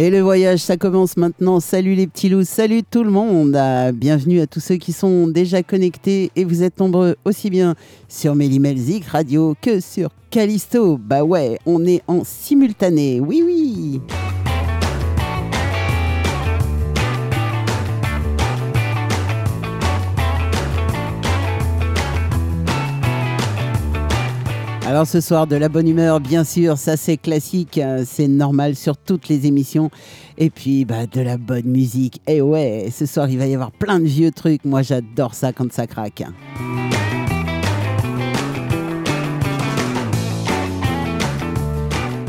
Et le voyage, ça commence maintenant. Salut les petits loups, salut tout le monde. Ah, bienvenue à tous ceux qui sont déjà connectés et vous êtes nombreux aussi bien sur Mélimelzik Radio que sur Callisto. Bah ouais, on est en simultané. Oui, oui. Alors ce soir, de la bonne humeur, bien sûr, ça c'est classique, hein, c'est normal sur toutes les émissions. Et puis bah, de la bonne musique. Et ouais, ce soir il va y avoir plein de vieux trucs, moi j'adore ça quand ça craque.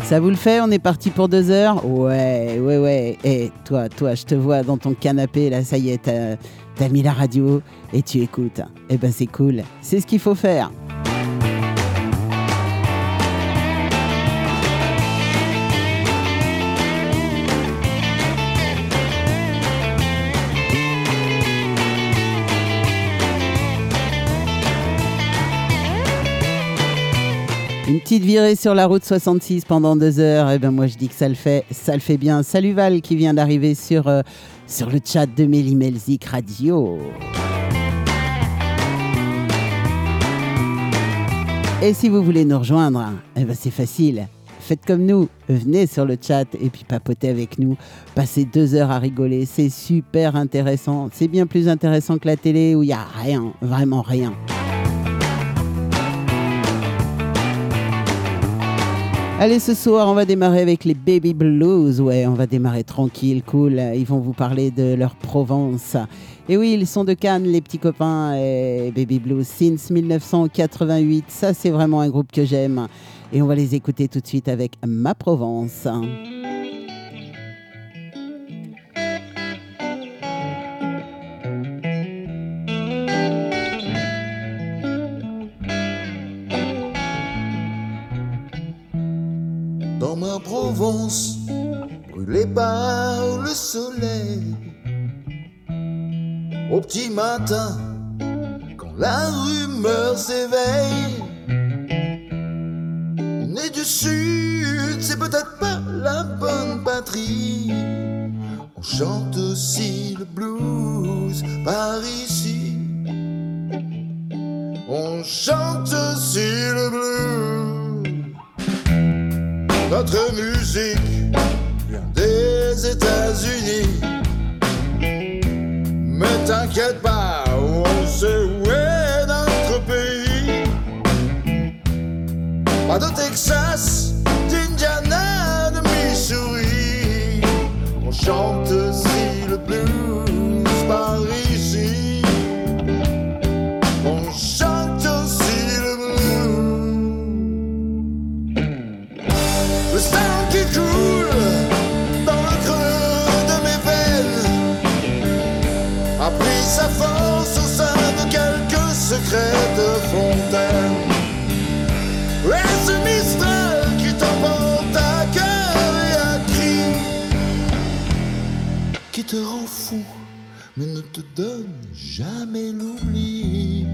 Ça vous le fait? On est parti pour deux heures? Ouais, ouais, ouais. Et toi, toi, je te vois dans ton canapé, là, ça y est, t'as as mis la radio et tu écoutes. Eh ben c'est cool, c'est ce qu'il faut faire. Une petite virée sur la route 66 pendant deux heures, et eh ben moi je dis que ça le fait, ça le fait bien. Salut Val qui vient d'arriver sur, euh, le chat de Mélimelzik Radio. Et si vous voulez nous rejoindre, eh ben c'est facile. Faites comme nous, venez sur le chat et puis papotez avec nous. Passez deux heures à rigoler, c'est super intéressant. C'est bien plus intéressant que la télé où il n'y a rien, vraiment rien. Allez, ce soir, on va démarrer avec les Baby Blues. Ouais, on va démarrer tranquille, cool. Ils vont vous parler de leur Provence. Et oui, ils sont de Cannes, les petits copains. Et Baby Blues, since 1988. Ça, c'est vraiment un groupe que j'aime. Et on va les écouter tout de suite avec Ma Provence. Provence, brûlée par le soleil. Au petit matin, quand la rumeur s'éveille, né du sud, c'est peut-être pas la bonne patrie. On chante aussi le blues par ici. On chante aussi le blues. Notre musique vient des États-Unis. Mais t'inquiète pas, on sait où est notre pays. Pas de Texas, d'Indiana, de Missouri. On chante te donne jamais l'oubli.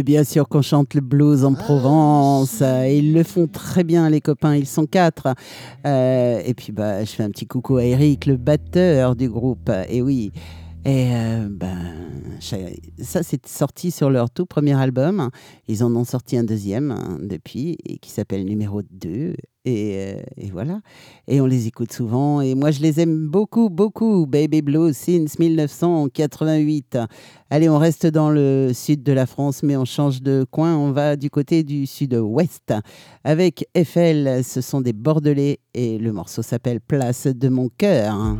bien sûr qu'on chante le blues en ah, Provence. Euh, ils le font très bien, les copains, ils sont quatre. Euh, et puis, bah, je fais un petit coucou à Eric, le batteur du groupe. Et oui. Et euh, ben, ça, c'est sorti sur leur tout premier album. Ils en ont sorti un deuxième hein, depuis, et qui s'appelle Numéro 2. Euh, et, voilà. Et on les écoute souvent. Et moi, je les aime beaucoup, beaucoup. Baby Blues, since 1988. Allez, on reste dans le sud de la France, mais on change de coin. On va du côté du sud-ouest. Avec Eiffel, ce sont des Bordelais. Et le morceau s'appelle Place de mon cœur.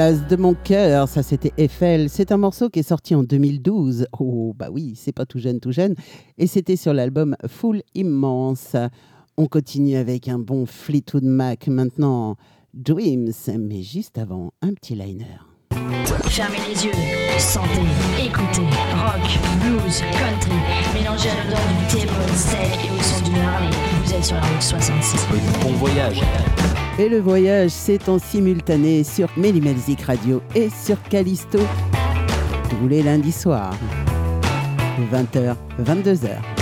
Place de mon cœur, ça c'était Eiffel. C'est un morceau qui est sorti en 2012. Oh, bah oui, c'est pas tout jeune, tout jeune. Et c'était sur l'album Full Immense. On continue avec un bon Fleetwood Mac maintenant. Dreams, mais juste avant, un petit liner. Fermez les yeux, sentez, écoutez, rock, blues, country, mélangez à l'odeur du thé, steak et au son du Harley. Vous êtes sur la route 66. Bon voyage. Et le voyage, c'est en simultané sur Mélimelzik Radio et sur Callisto. Tous les lundis soirs, 20h, 22h.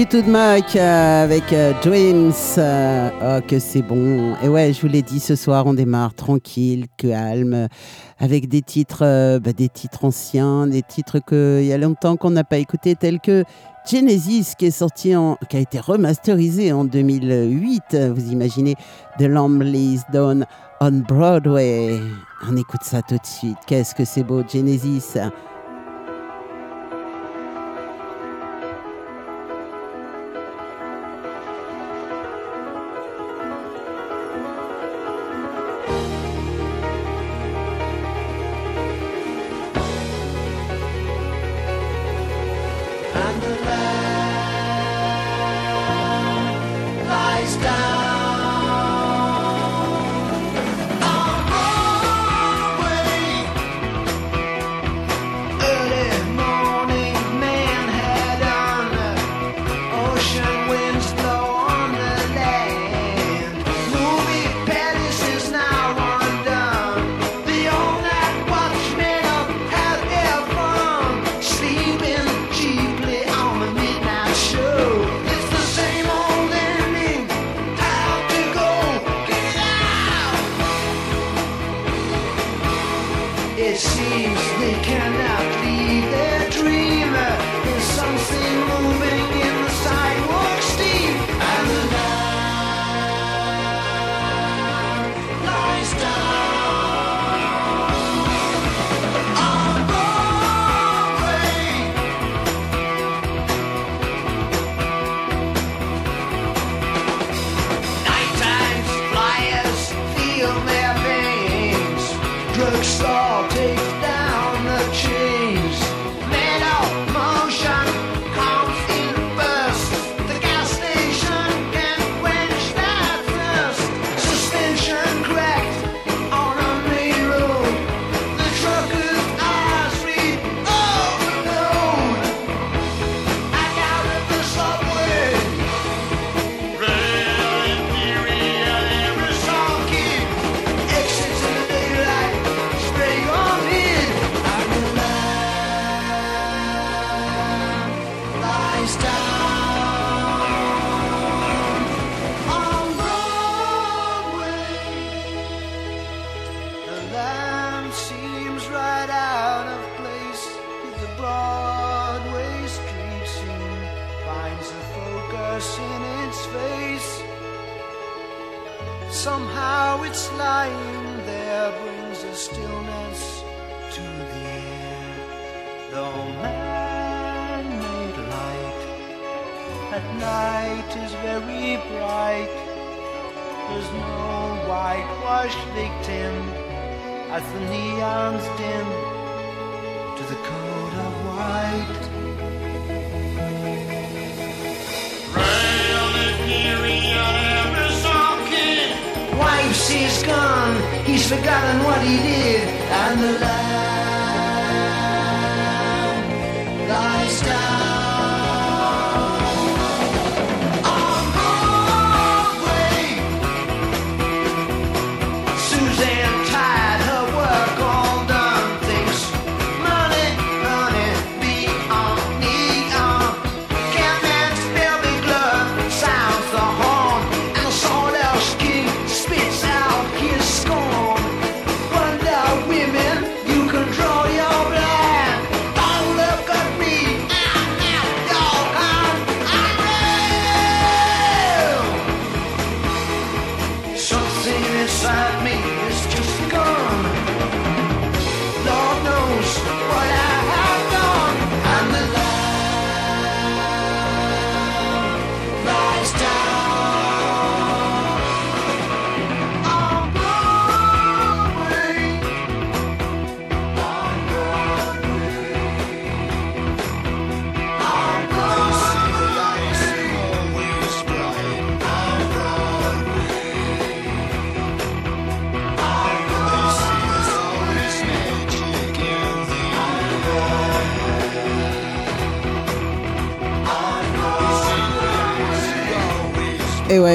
Fleetwood Mac euh, avec euh, Dreams. euh, oh, que c'est bon. Et ouais, je vous l'ai dit, ce soir, on démarre tranquille, calme, avec des titres, euh, bah, des titres anciens, des titres qu'il y a longtemps qu'on n'a pas écoutés, tels que Genesis, qui est sorti en, qui a été remasterisé en 2008. Vous imaginez The Lamb Down on Broadway. On écoute ça tout de suite. Qu'est-ce que c'est beau, Genesis?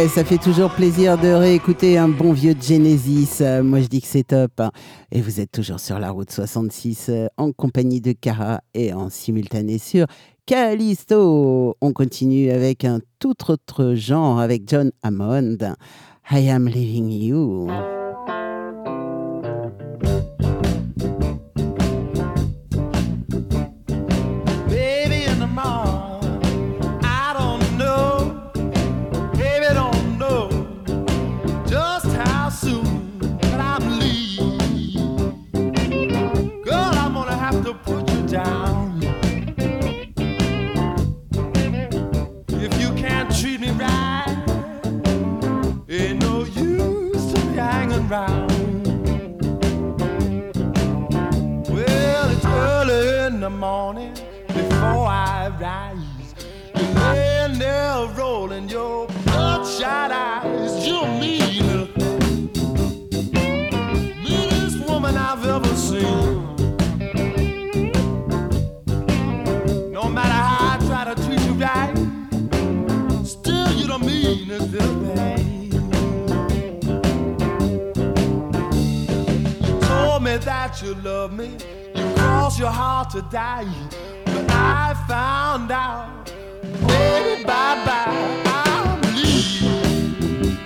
Ça fait toujours plaisir de réécouter un bon vieux Genesis. Euh, moi, je dis que c'est top. hein. Et vous êtes toujours sur la route 66 euh, en compagnie de Cara et en simultané sur Callisto. On continue avec un tout autre genre avec John Hammond. I am leaving you. The morning before I rise. You're laying there rolling your bloodshot eyes. You're mean, meanest woman I've ever seen. No matter how I try to treat you right, still you're the meanest little thing. You told me that you love me. Crossed your heart to die. But I found out, baby, bye bye. I'm leaving.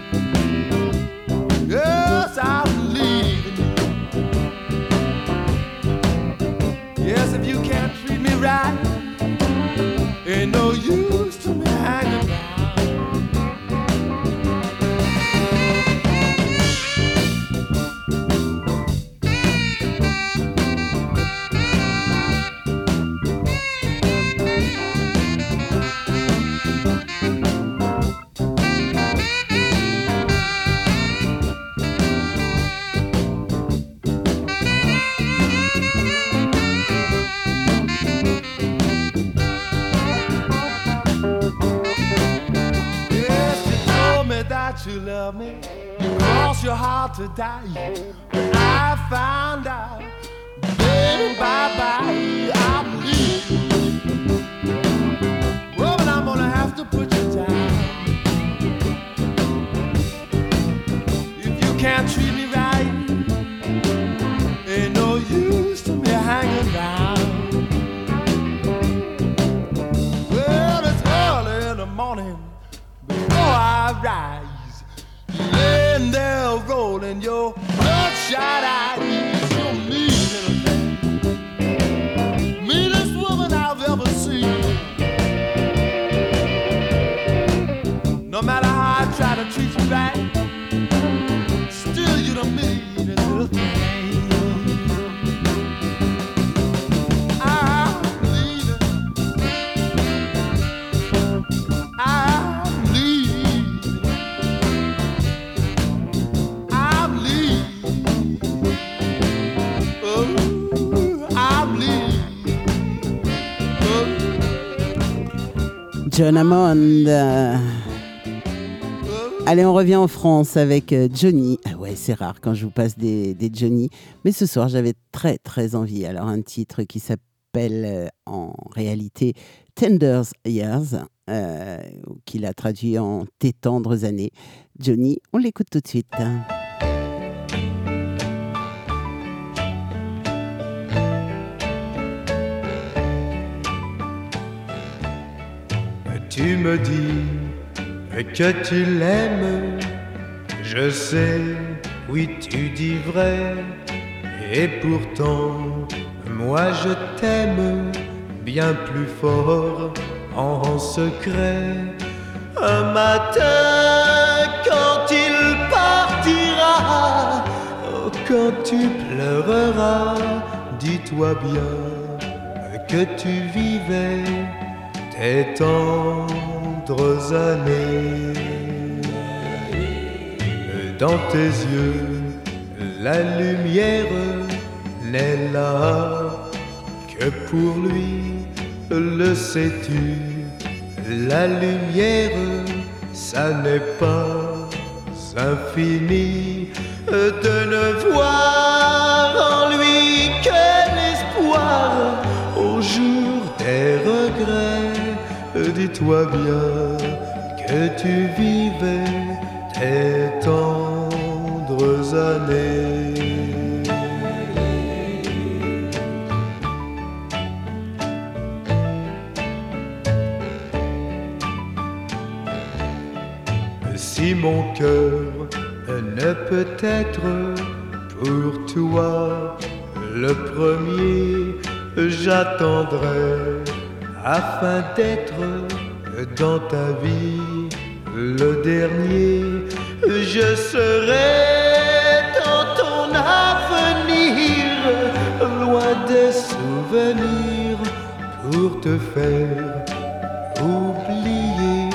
Yes, I'm leaving. Yes, if you can't treat me right, ain't no use you love me. You crossed your heart to die. I found out, baby, bye bye. I'm leaving. Well, but I'm gonna have to put you down. If you can't treat me right, rolling your bloodshot eyes. John Hammond. Allez, on revient en France avec euh, Johnny. Ah ouais, c'est rare quand je vous passe des, des Johnny. Mais ce soir, j'avais très, très envie. Alors, un titre qui s'appelle euh, en réalité Tenders Years, euh, qu'il a traduit en Tes tendres années. Johnny, on l'écoute tout de suite. Tu me dis que tu l'aimes, je sais, oui tu dis vrai, et pourtant moi je t'aime bien plus fort en secret. Un matin quand il partira, oh, quand tu pleureras, dis-toi bien que tu vivais tes tendres années. Dans tes yeux, la lumière n'est là que pour lui, le sais-tu? La lumière, ça n'est pas infini de ne voir en lui que l'espoir au jour des regrets. Euh. dis-toi bien que tu vivais tes tendres années. Si mon cœur ne peut être pour toi le premier, j'attendrai afin d'être dans ta vie le dernier. Je serai dans ton avenir, loin des souvenirs, pour te faire oublier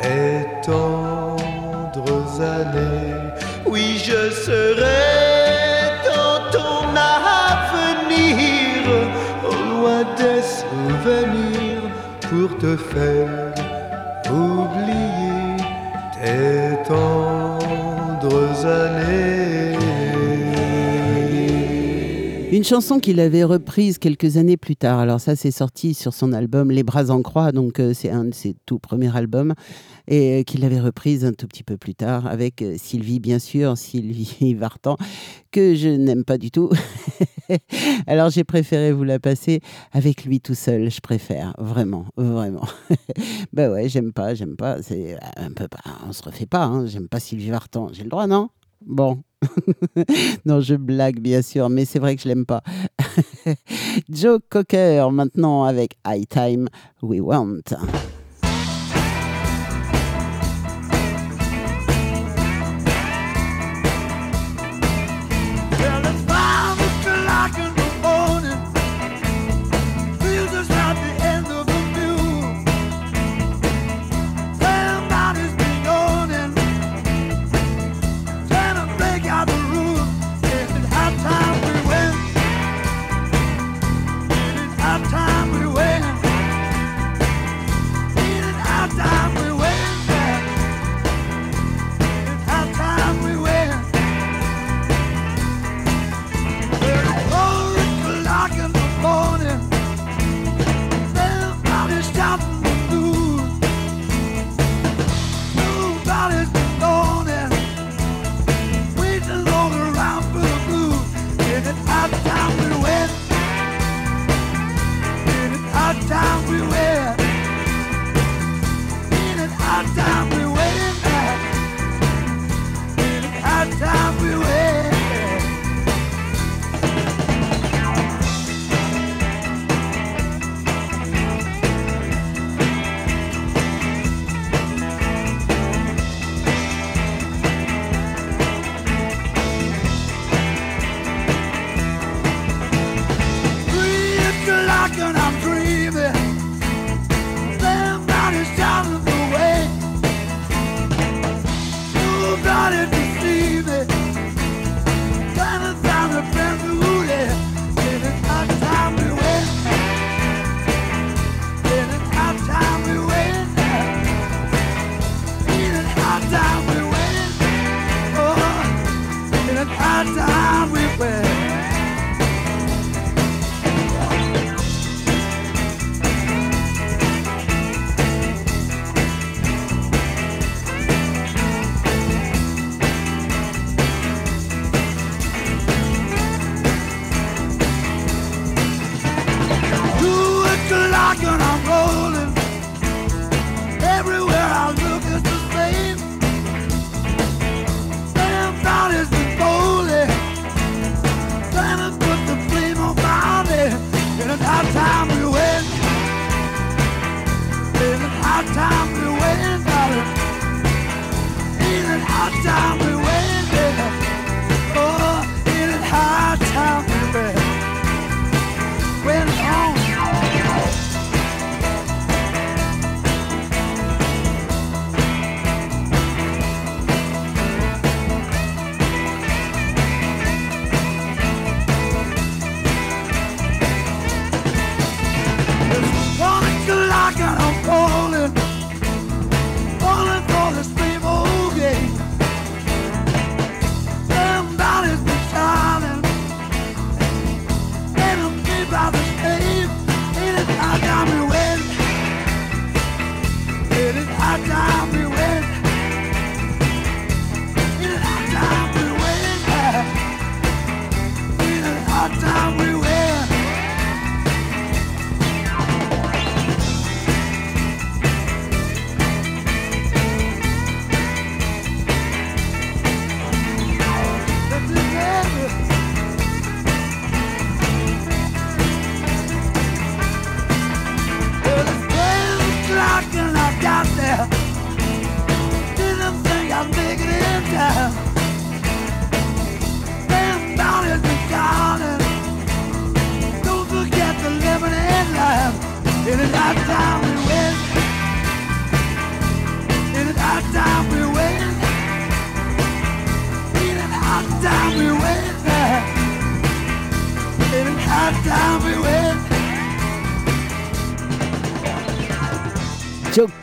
tes tendres années. Faire oublier tes tendres années. Une chanson qu'il avait reprise quelques années plus tard. Alors ça, c'est sorti sur son album Les Bras en Croix, donc euh, c'est un de ses tout premiers albums, et euh, qu'il avait reprise un tout petit peu plus tard avec euh, Sylvie, bien sûr, Sylvie Vartan, que je n'aime pas du tout. Alors j'ai préféré vous la passer avec lui tout seul, je préfère, vraiment, vraiment. ben ouais, j'aime pas, j'aime pas, c'est un peu pas, on se refait pas, hein, j'aime pas Sylvie Vartan, j'ai le droit, non? Bon. non, je blague bien sûr, mais c'est vrai que je l'aime pas. Joe Cocker maintenant avec High Time We Want.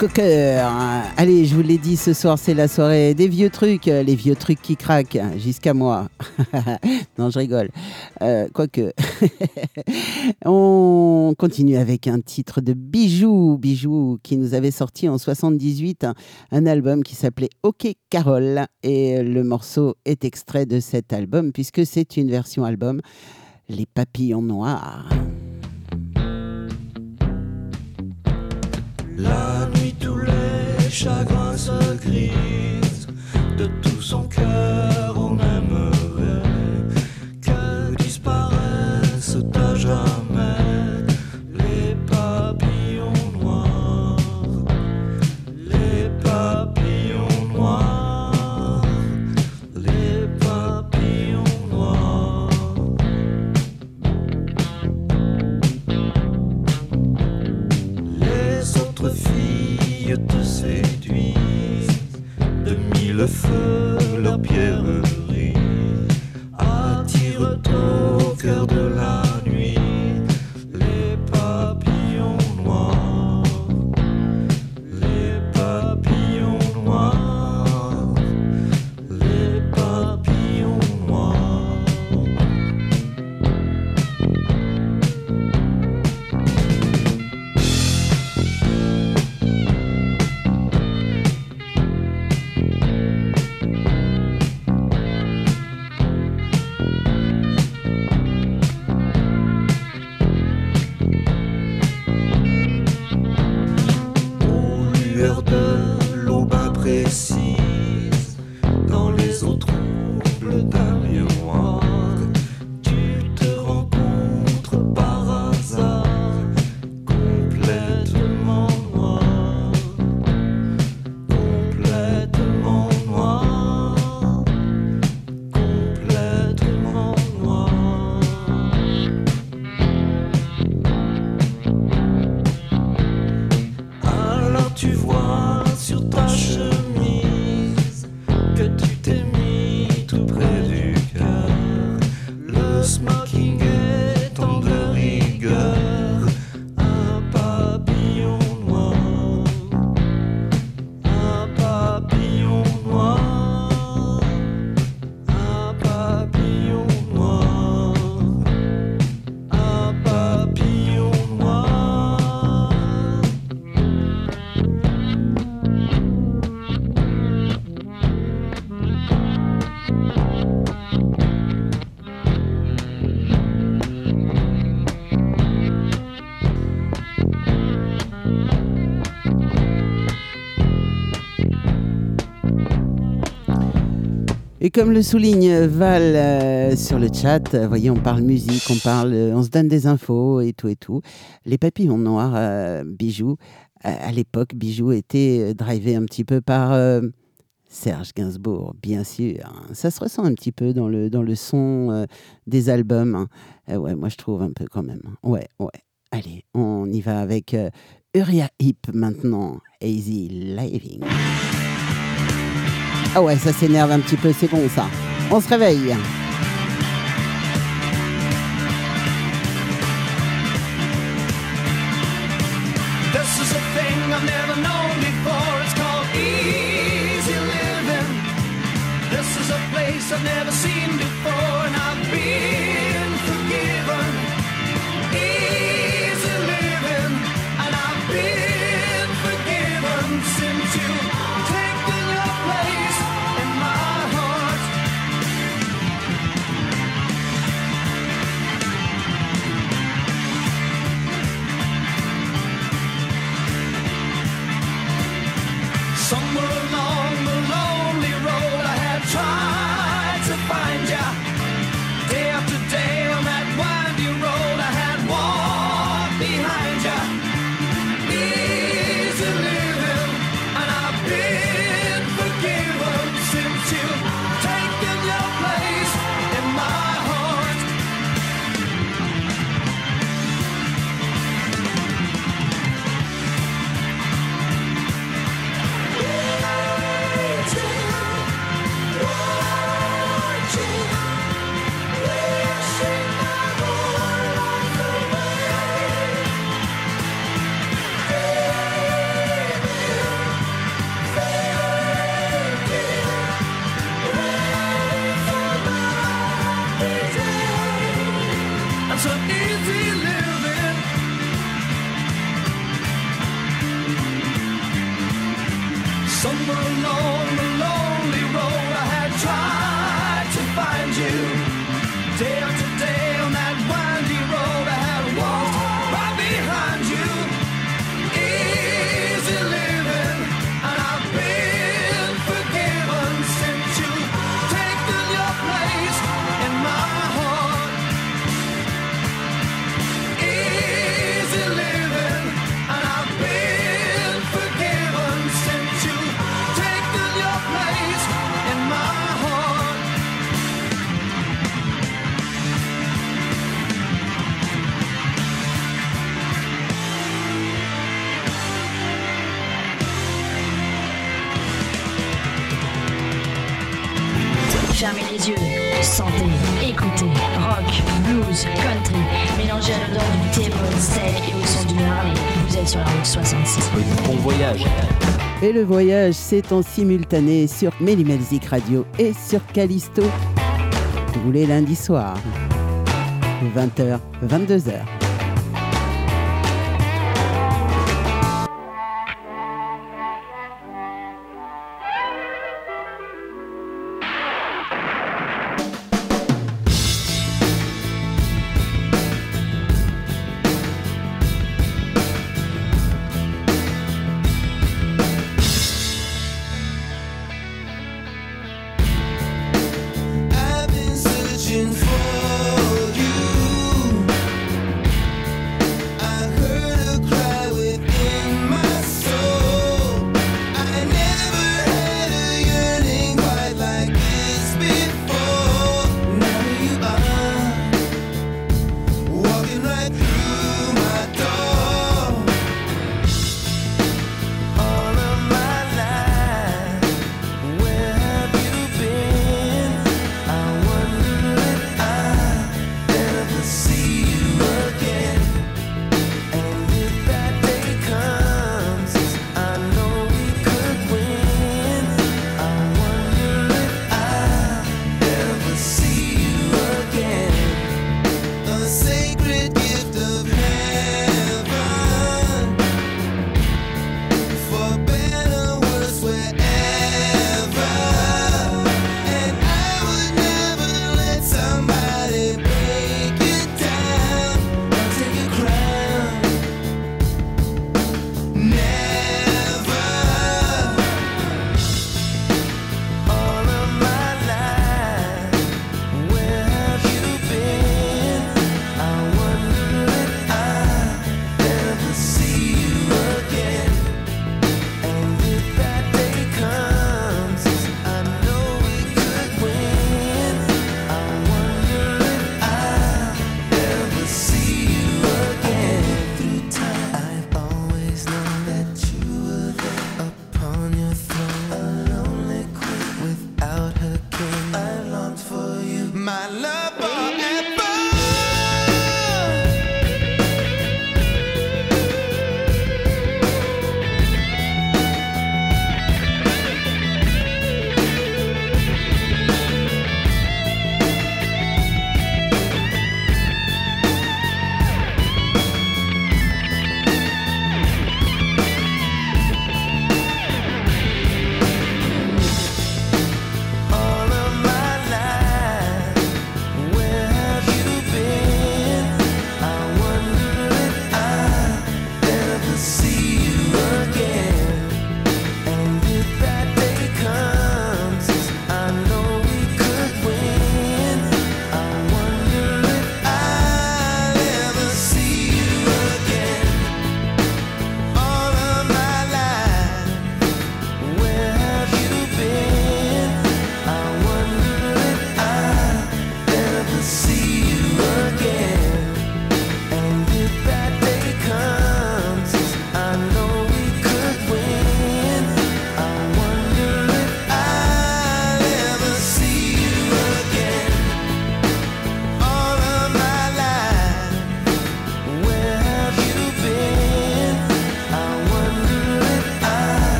Cocker. Allez, je vous l'ai dit, ce soir, c'est la soirée des vieux trucs, euh, les vieux trucs qui craquent, jusqu'à moi. non, je rigole. Euh, Quoique. On continue avec un titre de Bijou. Bijou qui nous avait sorti en 78 un, un album qui s'appelait OK Carole. Et le morceau est extrait de cet album, puisque c'est une version album. Les papillons noirs. La nuit, tous les chagrins se grisent. De tout son cœur, de mille feux leurs pierreries attirent au cœur de Et comme le souligne Val euh, sur le chat, euh, voyez, on parle musique, on parle, euh, on se donne des infos et tout et tout. Les papillons noirs, euh, Bijoux, à l'époque, Bijoux était drivé un petit peu par Serge Gainsbourg, bien sûr. Ça se ressent un petit peu dans le, dans le son des albums. hein. Ouais, moi je trouve un peu quand même. Ouais, ouais. Allez, on y va avec Uriah Heep maintenant. Easy Living. Ah ouais, ça s'énerve un petit peu, c'est bon ça. On se réveille. Sentez, écoutez, rock, blues, country, mélangez à l'odeur du thé, steak et au son du Harley. Vous êtes sur la route 66. Bon voyage. Et le voyage, c'est en simultané sur Mélimelzik Radio et sur Callisto. Tous les lundis soirs, 20h, 22h.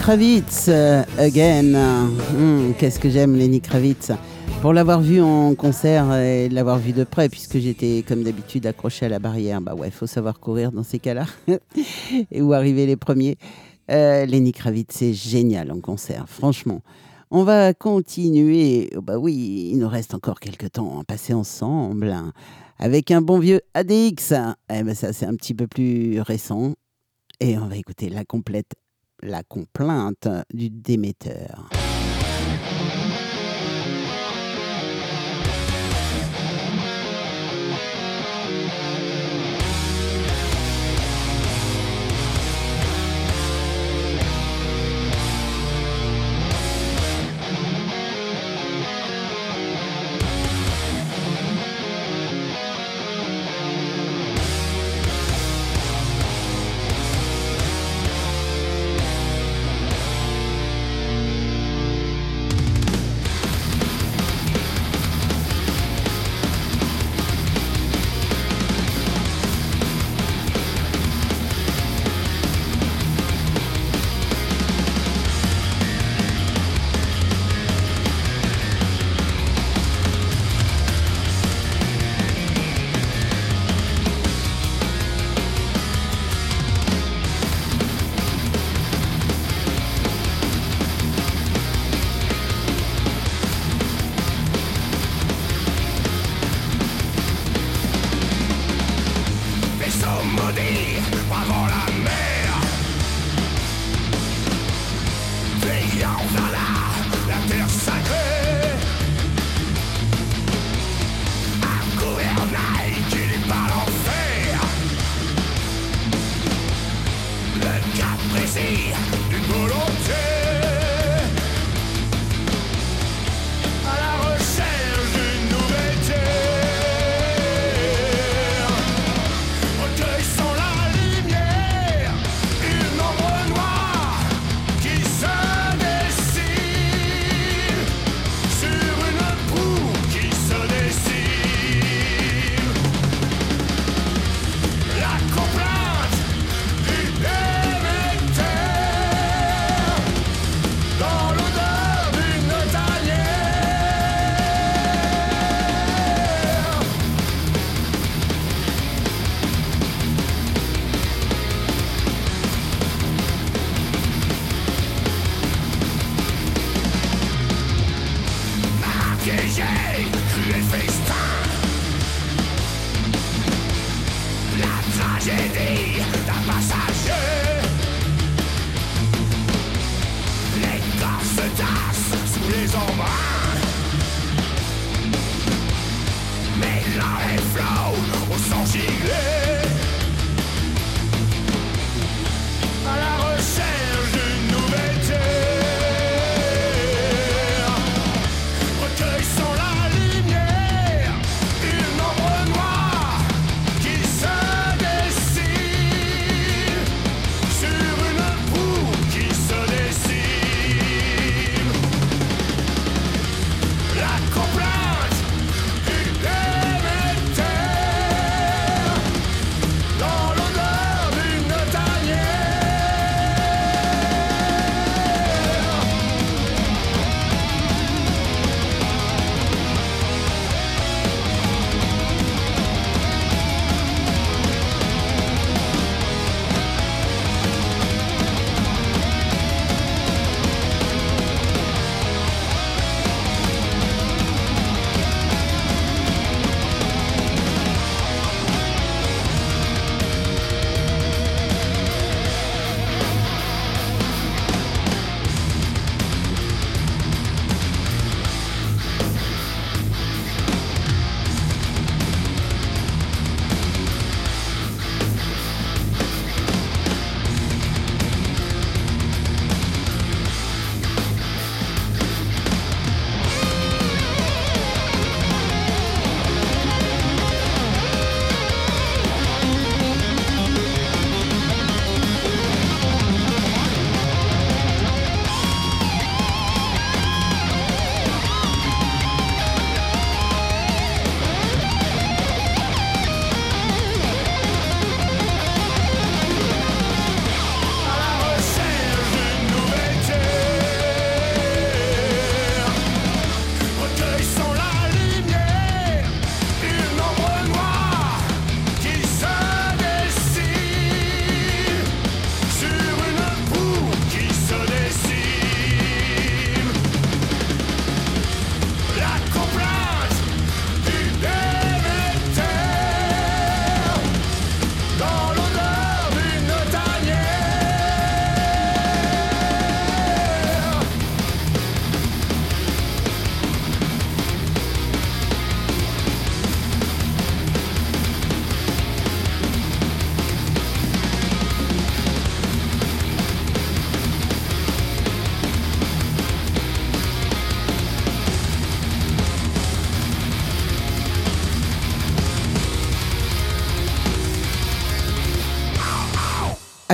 Kravitz, euh, again. Hum, Qu'est-ce que j'aime Lenny Kravitz. Pour l'avoir vu en concert et l'avoir vu de près, puisque j'étais comme d'habitude accroché à la barrière, bah ouais, faut savoir courir dans ces cas-là et où arriver les premiers. Euh, Lenny Kravitz, c'est génial en concert, franchement. On va continuer. Oh, Bah oui, il nous reste encore quelques temps à passer ensemble hein, avec un bon vieux ADX. Eh ben ça, c'est un petit peu plus récent. Et on va écouter la complète, la complainte du démetteur.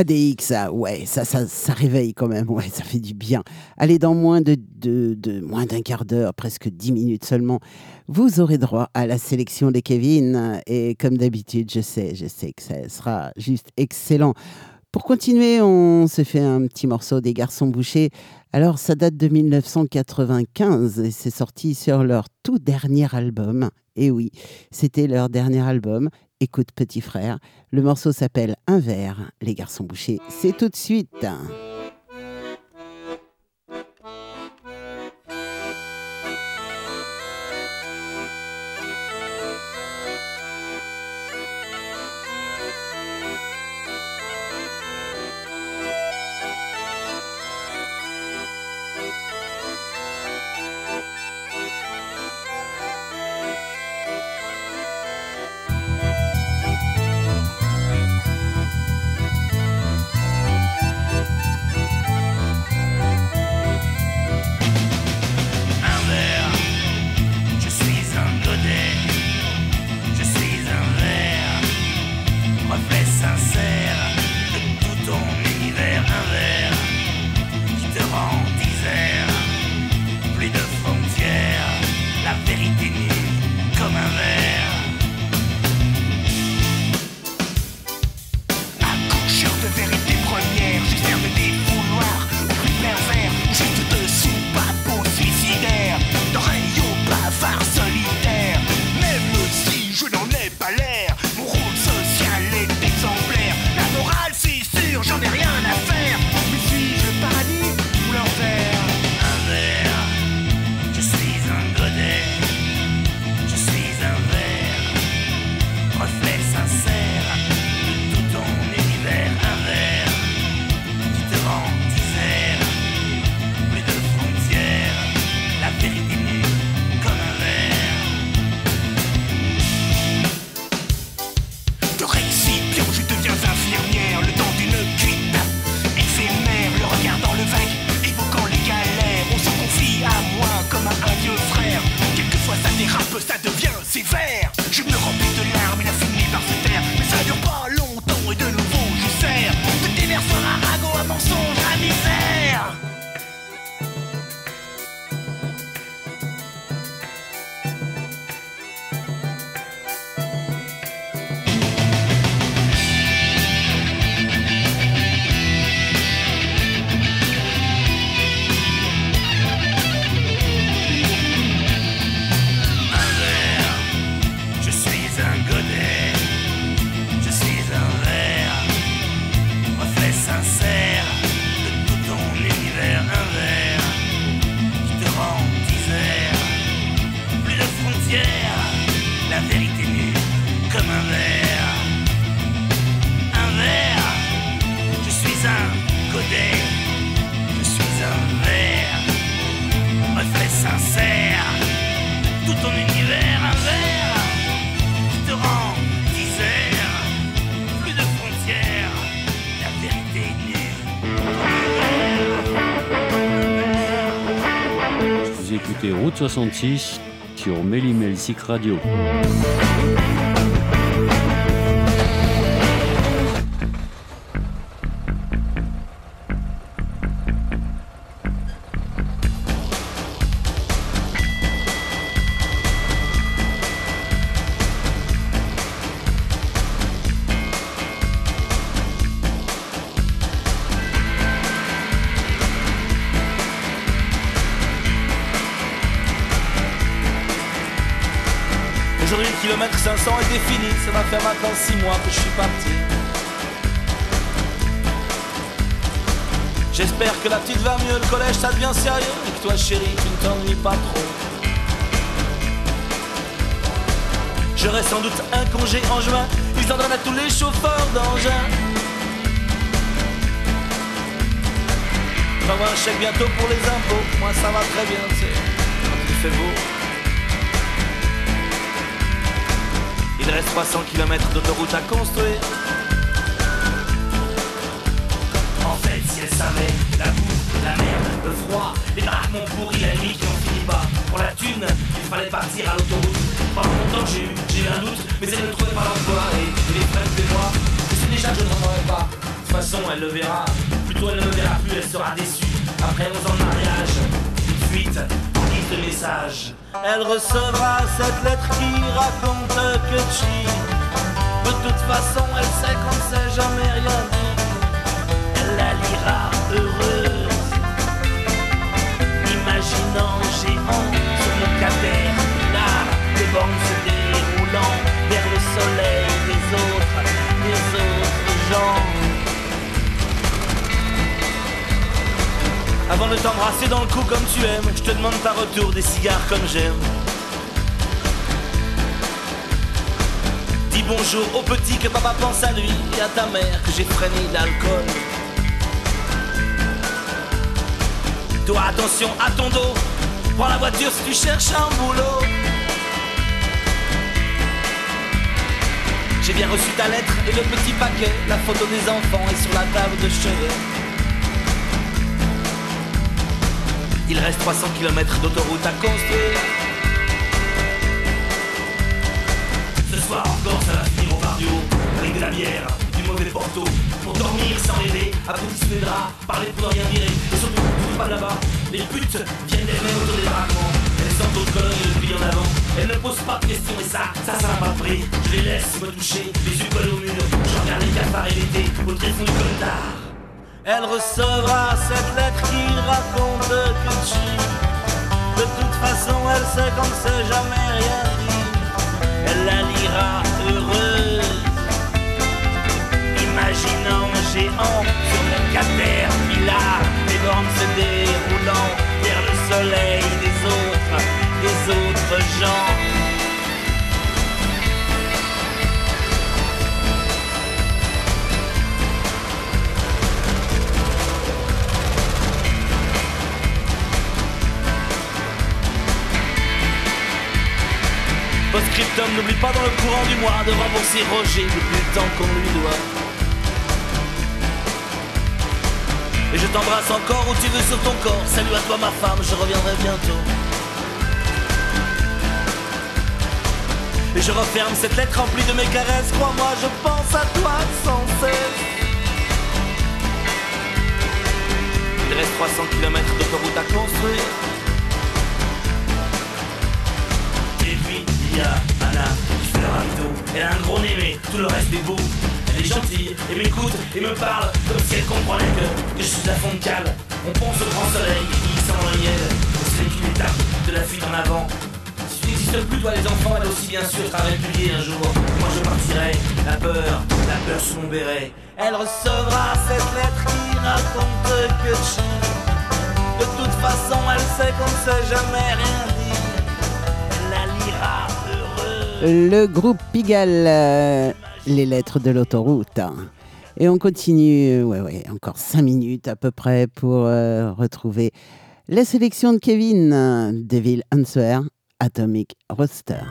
ADX, ah ouais, ça, ça, ça réveille quand même, ouais, ça fait du bien. Allez, dans moins de, de, moins d'un quart d'heure, presque 10 minutes seulement, vous aurez droit à la sélection des Kevin. Et comme d'habitude, je sais, je sais que ça sera juste excellent. Pour continuer, on se fait un petit morceau des Garçons Bouchés. Alors, ça date de 1995 et c'est sorti sur leur tout dernier album. Et oui, c'était leur dernier album. Écoute, petit frère. Le morceau s'appelle Un verre. Les Garçons Bouchés, c'est tout de suite. 66 sur Méli-Melsic Radio. Les chauffeurs d'engins. Avoir un chèque bientôt pour les impôts. Moi, ça va très bien, tu sais. Il fait beau. Il reste 300 km d'autoroute à construire. En fait, si elle savait, la boue, la merde, le froid, les m'ont pourri la nuit qui n'en finit pas. Pour la thune, il fallait partir à l'autoroute. Pendant longtemps, j'ai eu, j'ai eu un doute, mais elle ne trouvait pas l'emploi façon, elle le verra. Plutôt, elle ne me verra plus, elle sera déçue. Après 11 ans de mariage, une fuite, guise de message. Elle recevra cette lettre qui raconte que tu. De toute façon, elle sait qu'on ne sait jamais rien dit. Elle la lira heureuse. Imaginant géant sur mon caterpillar, les bornes se Avant de t'embrasser dans le cou comme tu aimes, je te demande par retour des cigares comme j'aime. Dis bonjour au petit que papa pense à lui et à ta mère que j'ai freiné l'alcool. Toi attention à ton dos, prends la voiture si tu cherches un boulot. J'ai bien reçu ta lettre et le petit paquet, la photo des enfants est sur la table de chevet. Il reste 300 km d'autoroute à construire. Ce soir encore, ça va finir au bar du haut, avec de la bière, du mauvais porto. Pour dormir sans rêver, applaudissent les draps, parler pour ne rien virer. Et surtout, surtout pas là-bas, les putes viennent d'elles-mêmes autour des. Elles sortent d'autres colonnes depuis en avant. Elles ne posent pas de questions et ça, ça, ça m'a pas pris. Je les laisse me toucher, les yeux collés au mur. Je regarde les cafards et l'été, au tréfonds du coltard. Elle recevra cette lettre qui raconte que tu De toute façon elle sait qu'on ne sait jamais rien dit Elle la lira heureuse. Imaginant un géant sur le caterpillar Les bornes se déroulant vers le soleil des autres Des autres gens Post-scriptum, n'oublie pas dans le courant du mois de rembourser Roger le plus de temps qu'on lui doit. Et je t'embrasse encore où tu veux sur ton corps. Salut à toi ma femme, je reviendrai bientôt. Et je referme cette lettre remplie de mes caresses. Crois-moi, je pense à toi sans cesse. Il reste 300 km d'autoroute à construire. Anna. Elle a un gros nez mais tout le reste est beau. Elle est gentille et m'écoute et me parle comme si elle comprenait que, que je suis à fond de cale. On pense au grand soleil qui sent dans. C'est qu'une étape de la fuite en avant. Si tu n'existes plus toi les enfants, elle aussi bien sûr sera répudiée un jour. Moi je partirai, la peur, la peur sous mon. Elle recevra cette lettre qui raconte que tu De toute façon elle sait qu'on ne sait jamais rien Le groupe Pigalle, euh, les lettres de l'autoroute. Et on continue, ouais, ouais, encore 5 minutes à peu près pour euh, retrouver la sélection de Kevin, euh, Devil Answer, Atomic Roster.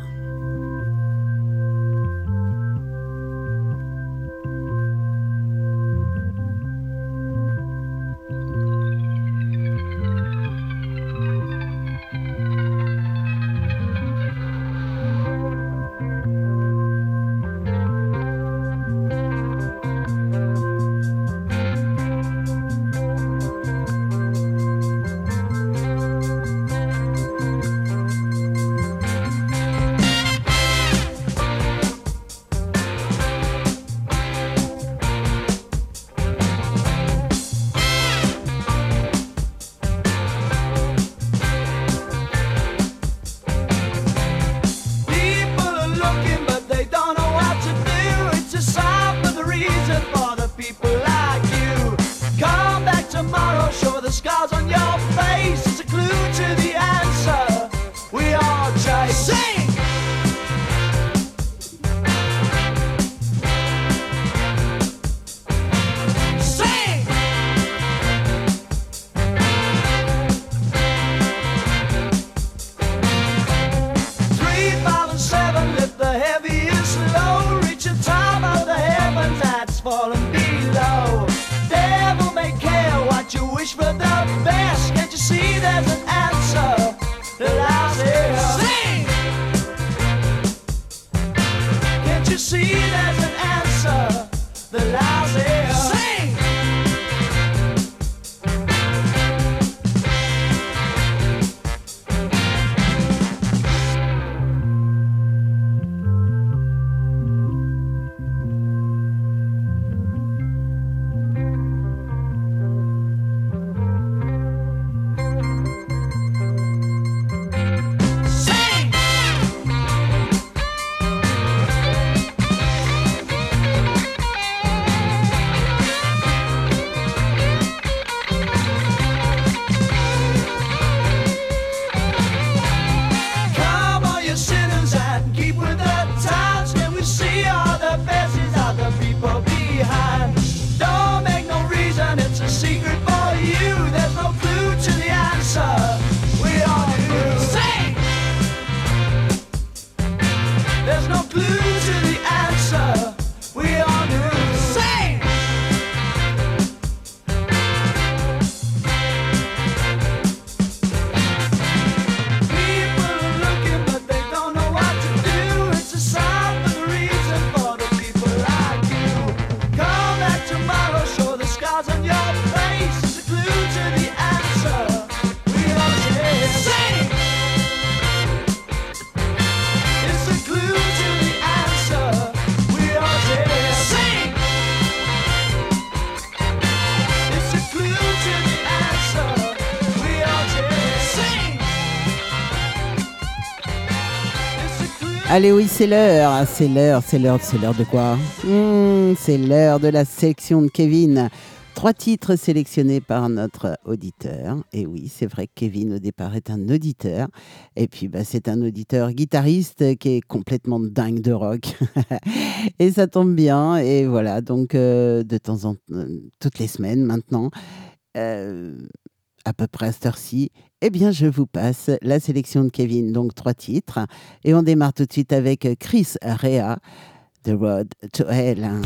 Allez, oui, c'est l'heure. Ah, C'est l'heure, c'est l'heure, c'est l'heure de quoi Hmm, C'est l'heure de la sélection de Kevin. Trois titres sélectionnés par notre auditeur. Et oui, c'est vrai que Kevin, au départ, est un auditeur. Et puis, bah, c'est un auditeur guitariste qui est complètement dingue de rock. et ça tombe bien. Et voilà, donc, euh, de temps en temps, toutes les semaines maintenant, euh, à peu près à cette heure-ci, eh bien, je vous passe la sélection de Kevin, donc trois titres. Et on démarre tout de suite avec Chris Rea, The Road to Hell.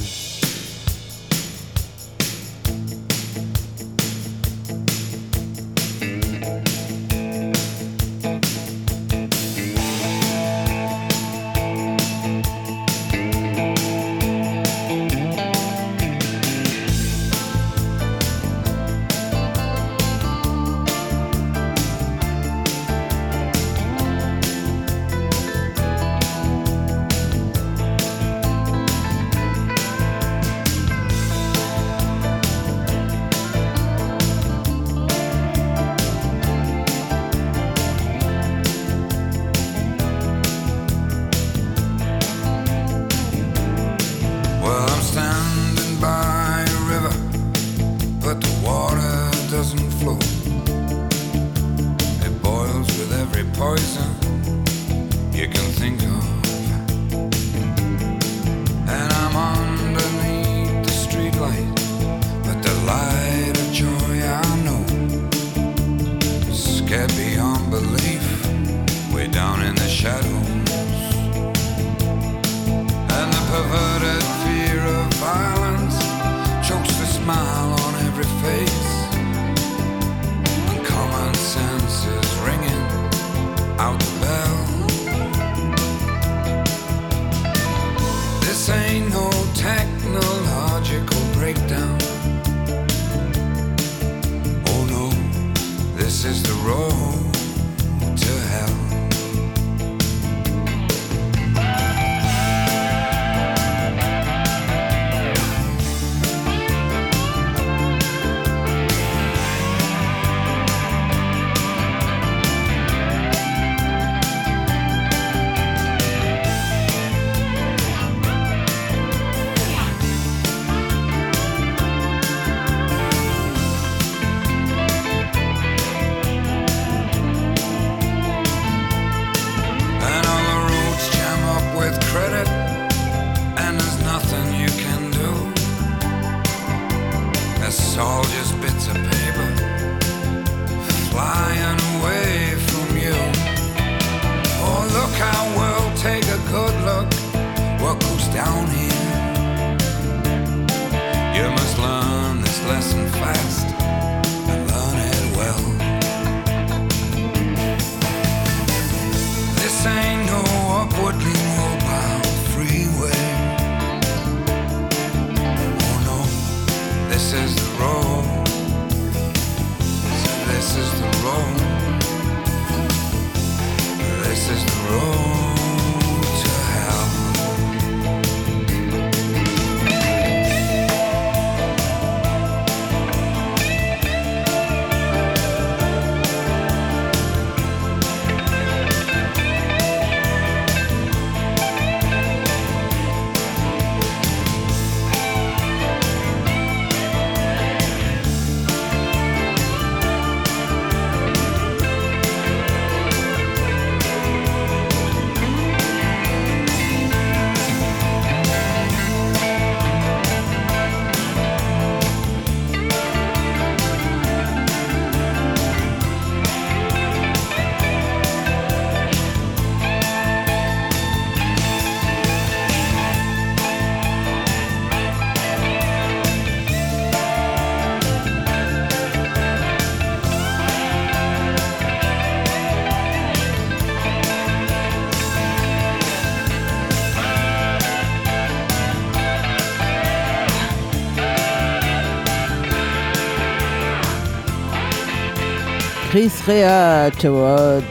Chris Rea, Road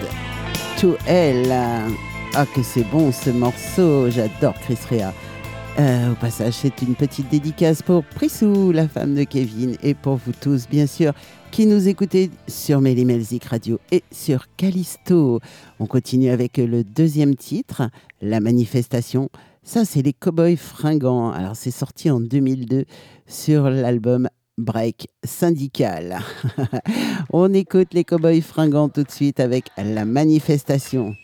to Hell. Ah, que c'est bon ce morceau, j'adore Chris Rea. Euh, au passage, c'est une petite dédicace pour Prissou, la femme de Kevin, et pour vous tous, bien sûr, qui nous écoutez sur Mélimelzik Radio et sur Callisto. On continue avec le deuxième titre, La Manifestation. Ça, c'est les Cowboys Fringants. Alors, c'est sorti en 2002 sur l'album Break Syndical. On écoute les Cowboys Fringants tout de suite avec La Manifestation.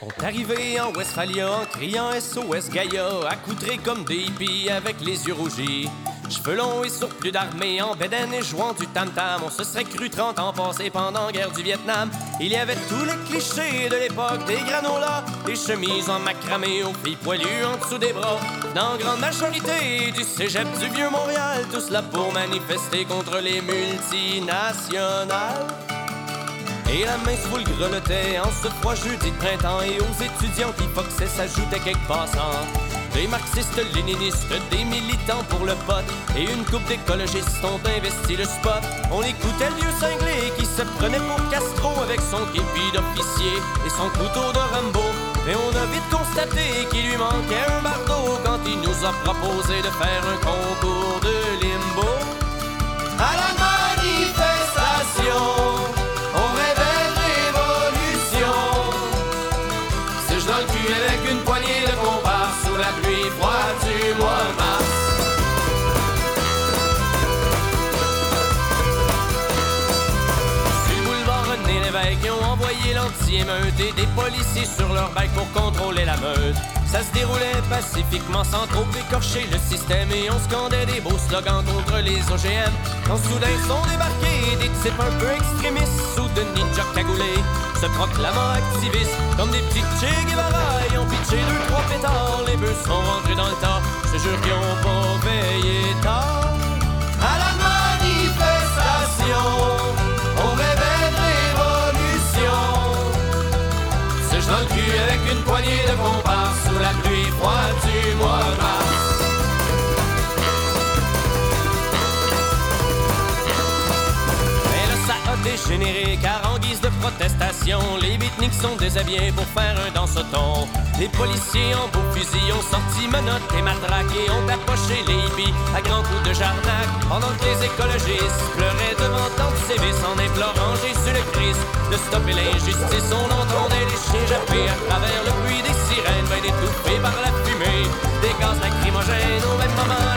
Sont arrivés en Westphalia en criant SOS Gaïa, accoutrés comme des hippies avec les yeux rougis. Cheveux longs et surplus d'armée, en bédaine et jouant du tam-tam. On se serait cru 30 ans passés pendant la guerre du Vietnam. Il y avait tous les clichés de l'époque, des granolas, des chemises en macramé aux filles poilues en dessous des bras. Dans grande majorité du cégep du vieux Montréal, tous là pour manifester contre les multinationales. Et la main sous le grelottait en ce froid jeudi de printemps. Et aux étudiants qui foxaient s'ajoutaient quelques passants Des marxistes léninistes, des militants pour le pote Et une coupe d'écologistes ont investi le spot. On écoutait le vieux cinglé qui se prenait pour Castro Avec son képi d'officier et son couteau de Rambo. Et on a vite constaté qu'il lui manquait un bardeau Quand il nous a proposé de faire un concours de limbo. À la et des policiers sur leur bike pour contrôler la meute. Ça se déroulait pacifiquement sans trop écorcher le système et on scandait des beaux slogans contre les OGM. Quand soudain sont débarqués des types un peu extrémistes sous de ninjas cagoulés, se proclamant activistes comme des petits Che Guevara. Ils ont pitché deux, trois pétards, les bœufs sont rentrés dans le tas. Je jure qu'ils ont pas veillé tard. Poignée de compas sous la pluie froide du mois de. Les beatniks sont déshabillés pour faire un danse-ton. Les policiers en beaux fusils ont sorti menottes et matraques et ont approché les hippies à grands coups de jarnac. Pendant que les écologistes pleuraient devant tant de sévices en implorant Jésus le Christ de stopper l'injustice. On entendait les chiens japper à travers le bruit des sirènes, ben étouffés par la fumée. Des gaz lacrymogènes au même moment,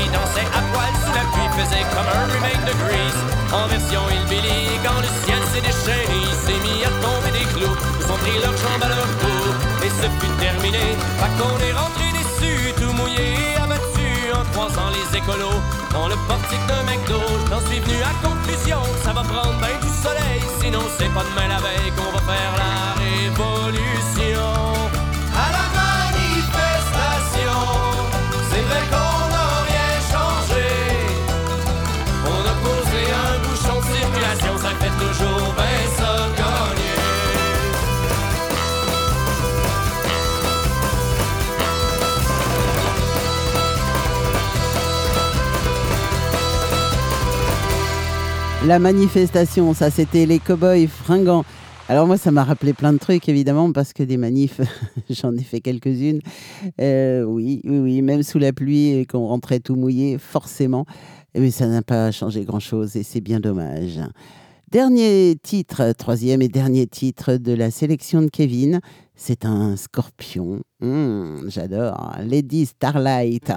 qui dansait à poil sous la pluie faisait comme un remake de Grease. En version Hillbilly, quand le ciel s'est déchaîné, il s'est mis à tomber des clous. Ils ont pris leurs jambes à leur cou, et ce fut terminé. Pas qu'on est rentré déçu, tout mouillé et abattu en croisant les écolos dans le portique d'un McDo. J'en suis venu à conclusion, ça va prendre bien du soleil, sinon c'est pas demain la veille qu'on va faire la La manifestation, ça c'était les cowboys fringants. Alors moi, ça m'a rappelé plein de trucs, évidemment, parce que des manifs, j'en ai fait quelques-unes. Euh, oui, oui, oui, même sous la pluie et qu'on rentrait tout mouillé, forcément. Mais ça n'a pas changé grand-chose et c'est bien dommage. Dernier titre, troisième et dernier titre de la sélection de Kevin, c'est un scorpion. Hum, J'adore. Lady Starlight.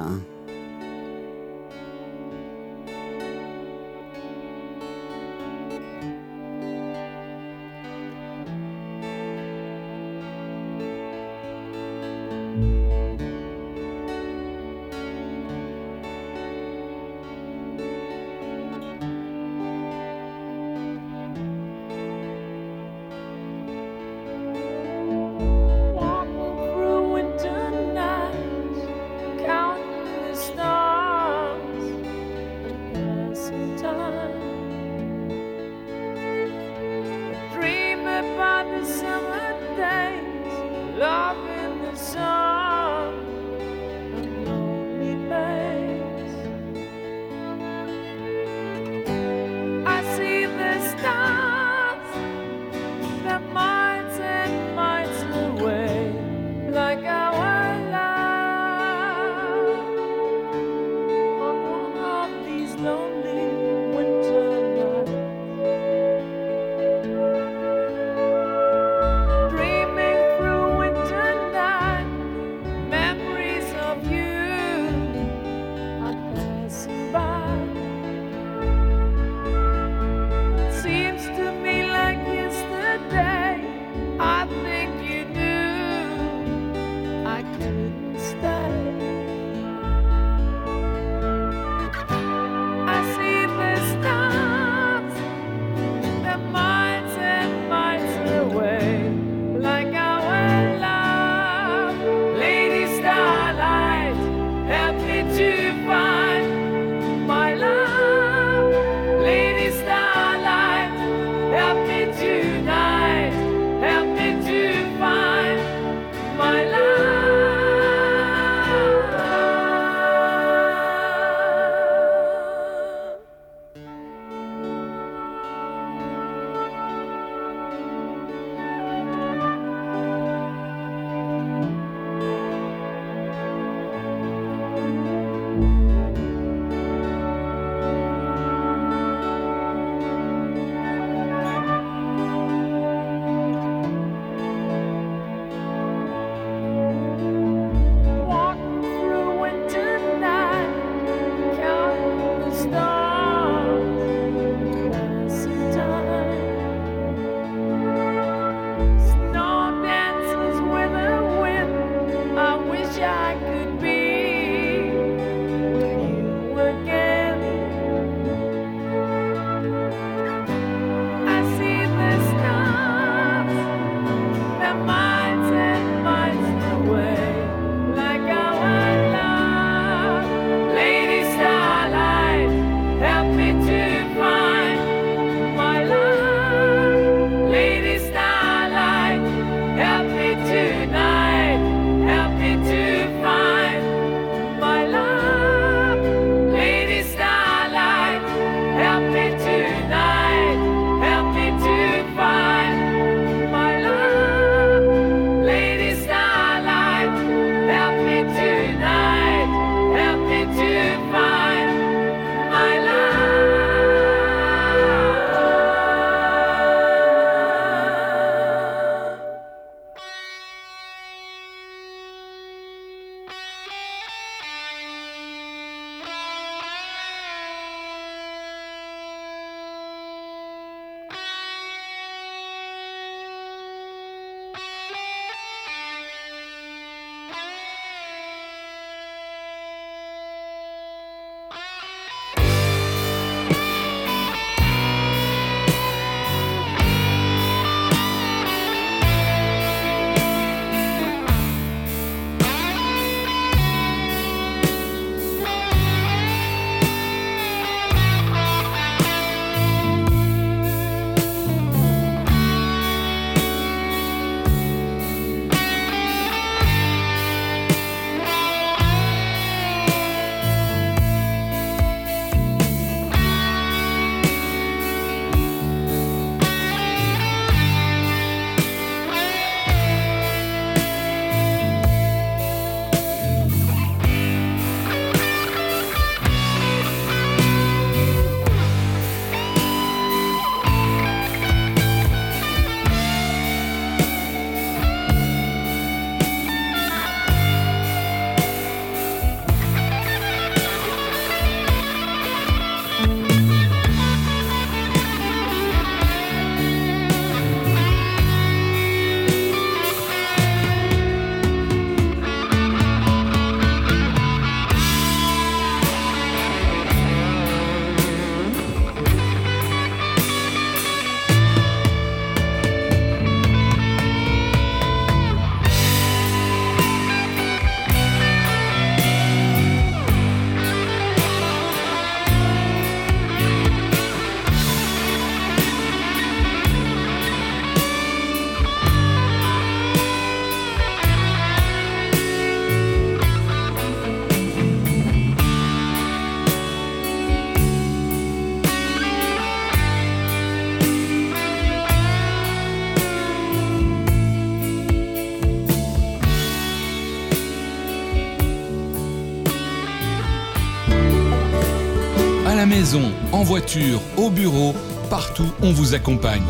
En voiture, au bureau, partout, on vous accompagne.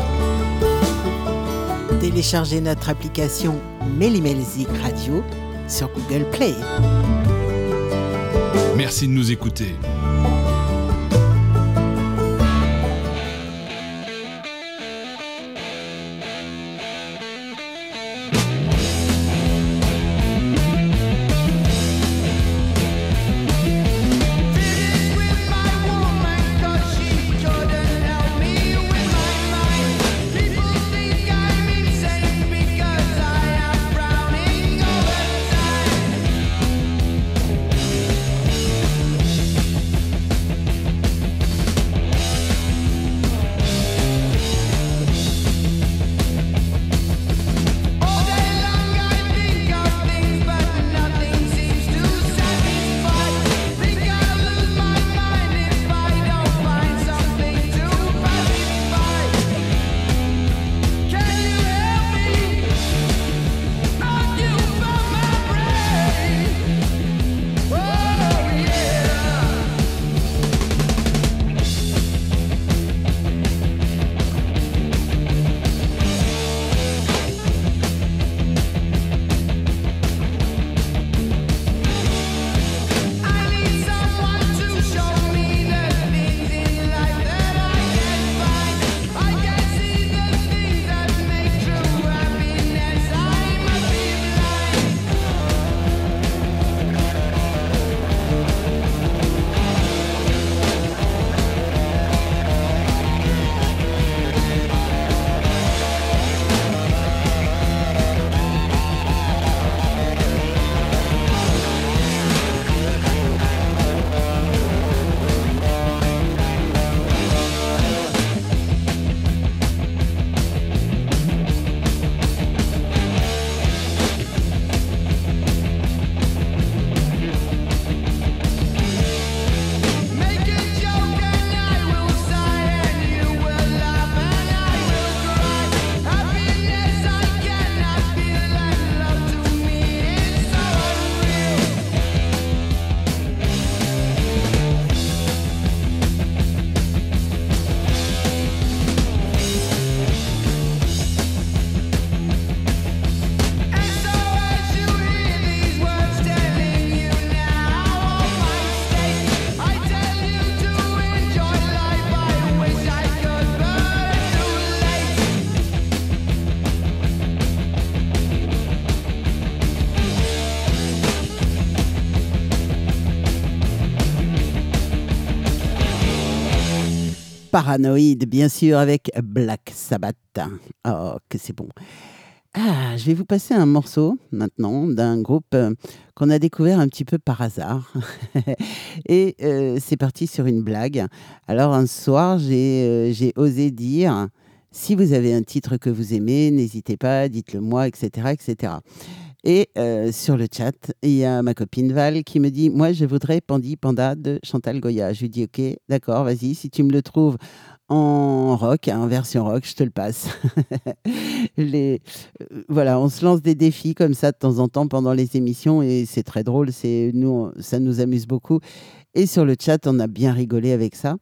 Téléchargez notre application Mélimelzik Radio sur Google Play. Merci de nous écouter. Paranoïde, bien sûr, avec Black Sabbath. Oh, que c'est bon. Ah, je vais vous passer un morceau maintenant d'un groupe euh, qu'on a découvert un petit peu par hasard. Et euh, c'est parti sur une blague. Alors un soir, j'ai euh, j'ai osé dire, si vous avez un titre que vous aimez, n'hésitez pas, dites-le moi, etc. etc. Et euh, sur le chat, il y a ma copine Val qui me dit Moi, je voudrais Pandi Panda de Chantal Goya. Je lui dis Ok, d'accord, vas-y, si tu me le trouves en rock, en version rock, je te le passe. euh, voilà, on se lance des défis comme ça de temps en temps pendant les émissions et c'est très drôle. C'est nous, ça nous amuse beaucoup. Et sur le chat, on a bien rigolé avec ça.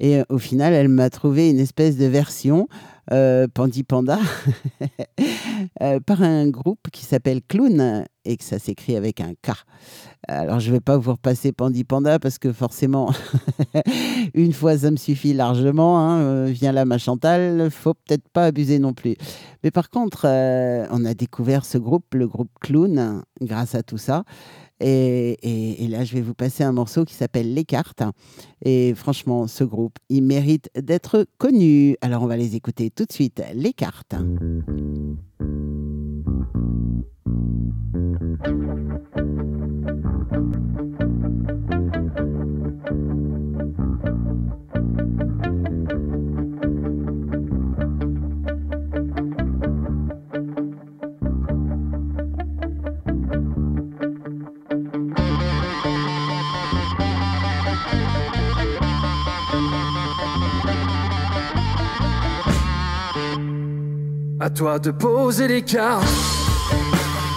Et euh, au final, elle m'a trouvé une espèce de version euh, Pandi Panda euh, par un groupe qui s'appelle Clown et que ça s'écrit avec un K. Alors, je ne vais pas vous repasser Pandi Panda parce que forcément, une fois, ça me suffit largement. hein. Euh, viens là, ma Chantal, faut peut-être pas abuser non plus. Mais par contre, euh, on a découvert ce groupe, le groupe Clown, grâce à tout ça. Et, là, je vais vous passer un morceau qui s'appelle Les Cartes. Et franchement, ce groupe, il mérite d'être connu. Alors, on va les écouter tout de suite. Les Cartes. À toi de poser les cartes,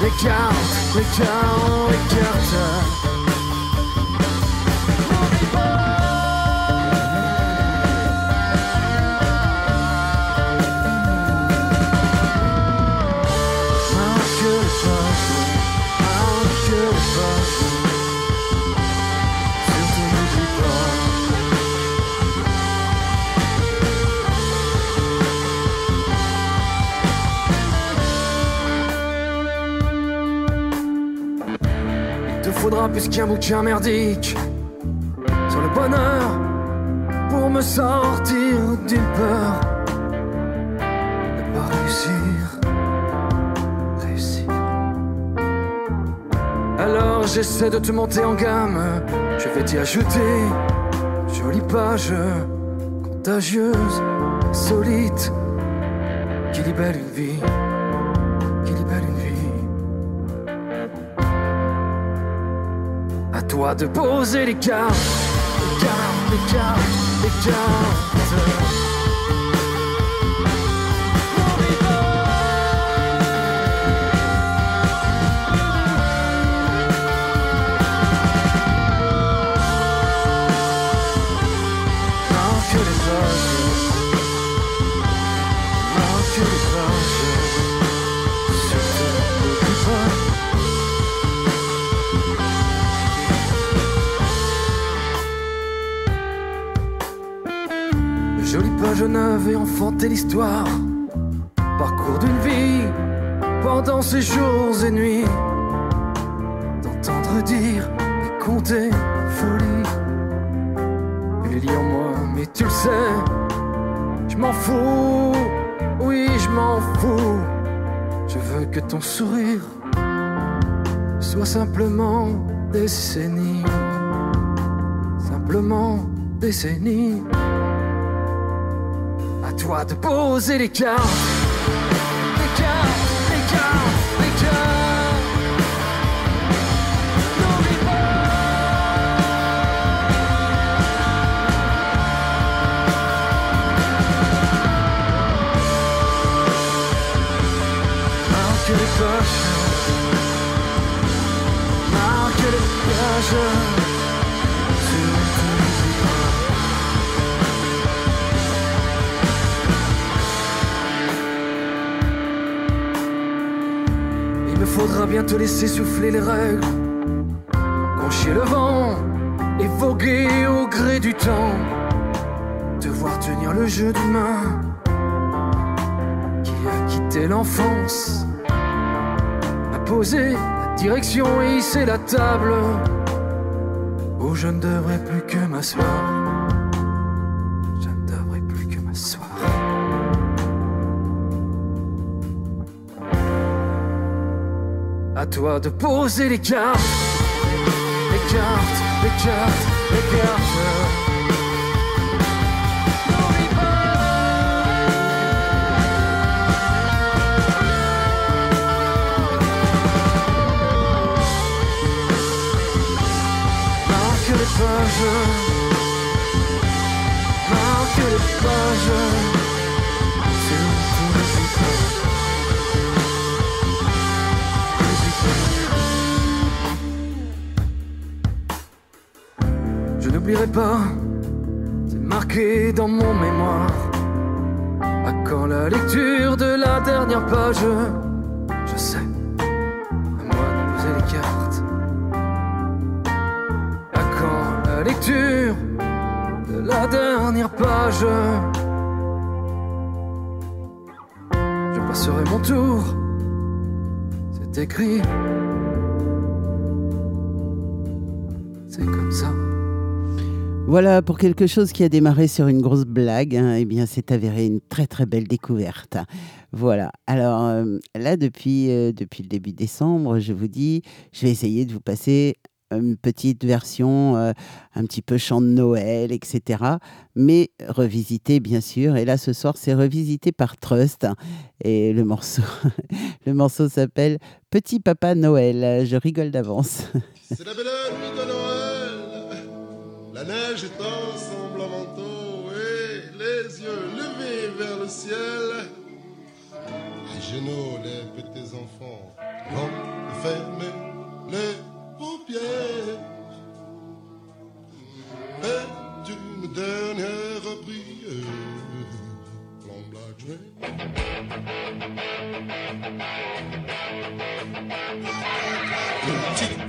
les cartes, les cartes, les cartes. Plus qu'un bouquin merdique sur le bonheur pour me sortir d'une peur de pas réussir. Réussir. Alors j'essaie de te monter en gamme. Je vais t'y ajouter jolie page contagieuse, solide, qui libère une vie, toi de poser les cartes, les cartes, les cartes, les cartes. Enfanter l'histoire, parcours d'une vie pendant ces jours et nuits, d'entendre dire et compter folie. Il lit en moi, mais tu le sais, je m'en fous, oui, je m'en fous. Je veux que ton sourire soit simplement décennie, simplement décennie. Toi de poser les cartes, te laisser souffler les règles, conchier le vent et voguer au gré du temps, devoir tenir le jeu d'humain qui a quitté l'enfance, a posé la direction et hissé la table. Où je ne devrais plus que m'asseoir. Toi de poser les cartes, les cartes, les cartes, les cartes. Marque les pages, marque les pages. N'oublierai pas, c'est marqué dans mon mémoire. À quand la lecture de la dernière page Je sais, à moi de poser les cartes. À quand la lecture de la dernière page Je passerai mon tour, c'est écrit. Voilà, pour quelque chose qui a démarré sur une grosse blague, hein, eh bien, c'est avéré une très très belle découverte. Voilà. Alors euh, là, depuis, euh, depuis le début décembre, je vous dis, je vais essayer de vous passer une petite version euh, un petit peu chant de Noël, etc. Mais revisité, bien sûr. Et là, ce soir, c'est revisité par Trust. Et le morceau, le morceau s'appelle Petit Papa Noël. Je rigole d'avance. C'est la belle de Noël. La neige étend son blanc manteau et les yeux levés vers le ciel. À genoux, les petits enfants vont fermer les paupières. Et une dernière prière.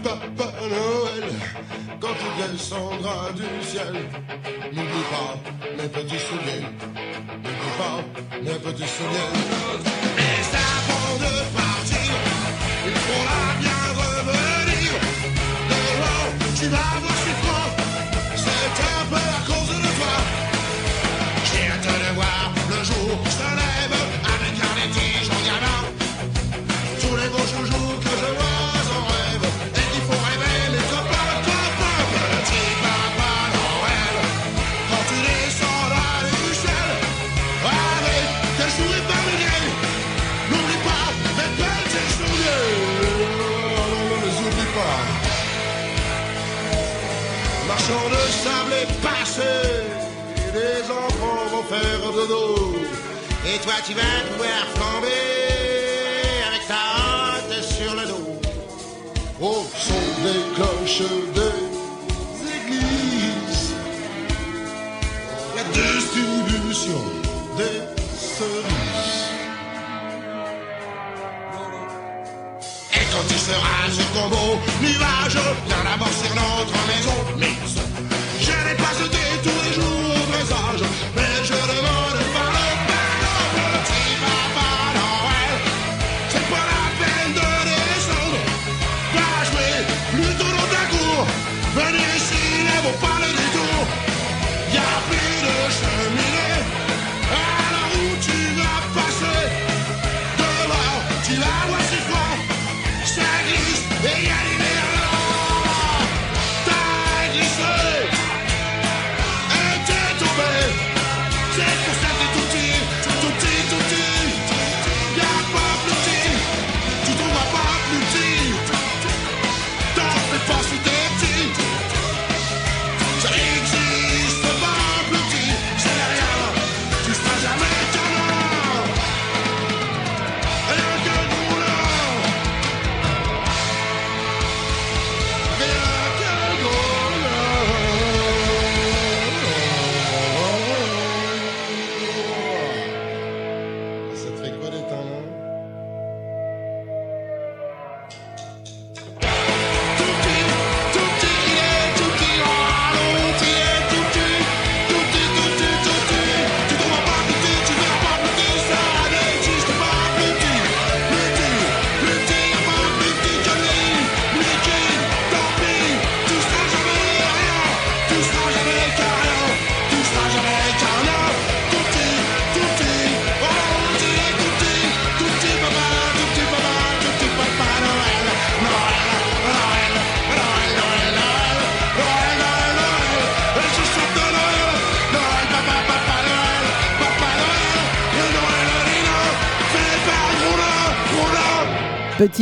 Papa Noël, quand il descendra du ciel, n'oublie pas mes petits souliers, n'oublie pas mes petits souliers. Et avant de partir, il faudra bien revenir. The tu vas voir, c'est froid. C'est un peu et les enfants vont faire dodo. Et toi tu vas pouvoir flamber avec ta hâte sur le dos. Au son des cloches des églises, la distribution des cerises. Et quand tu seras sur ton beau nuage, viens d'abord sur notre maison.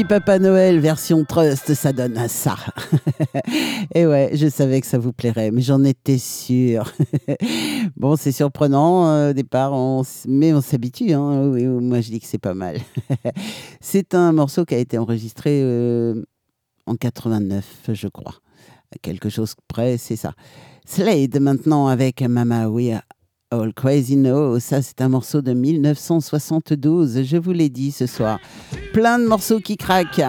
Papa Noël version Trust, ça donne à ça. Et ouais, je savais que ça vous plairait, mais j'en étais sûre. bon, c'est surprenant euh, au départ, on s- mais on s'habitue. Hein. Moi, je dis que c'est pas mal. c'est un morceau qui a été enregistré euh, en 89, je crois. Quelque chose près, c'est ça. Slade maintenant avec Mama We All Crazy No. Ça, c'est un morceau de 1972. Je vous l'ai dit ce soir. Plein de morceaux qui craquent.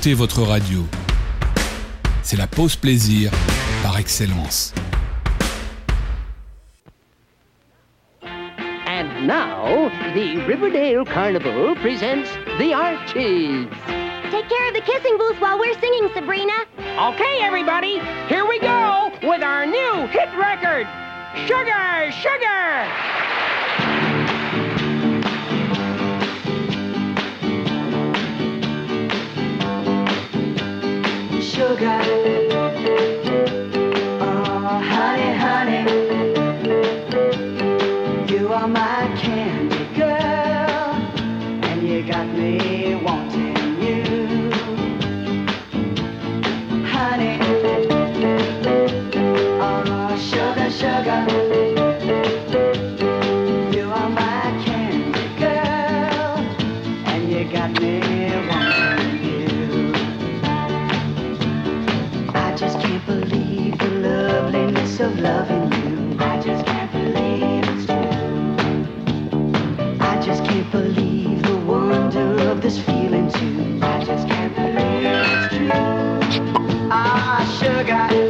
écoutez votre radio. C'est la pause plaisir par excellence. And now, the Riverdale Carnival presents the Archies. Take care of the kissing booth while we're singing, Sabrina. Okay, everybody, here we go with our new hit record, Sugar, Sugar. sugar. loving you. I just can't believe it's true. I just can't believe the wonder of this feeling too. I just can't believe it's true. Ah, sugar.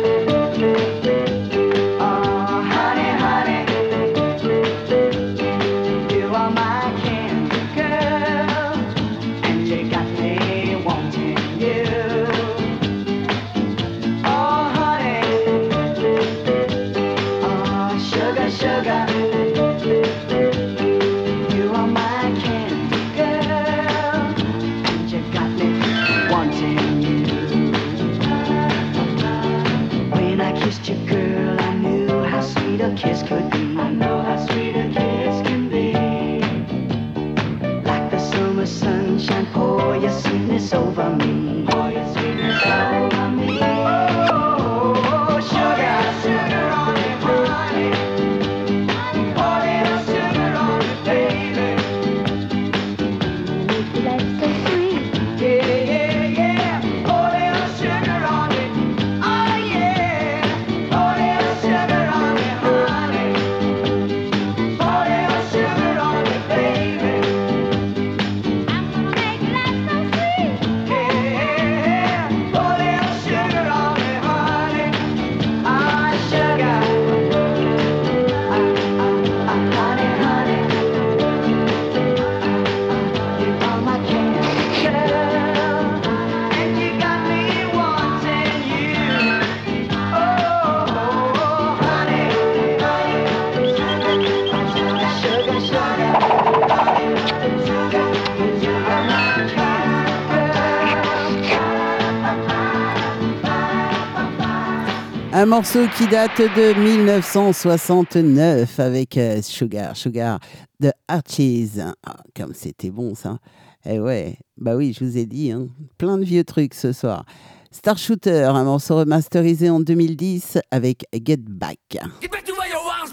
morceau qui date de 1969 avec euh, Sugar, Sugar de Archies. Ah, comme c'était bon ça. Eh ouais, bah oui, je vous ai dit, hein, plein de vieux trucs ce soir. Star Shooter, un morceau remasterisé en 2010 avec Get Back. Get back to where your arms.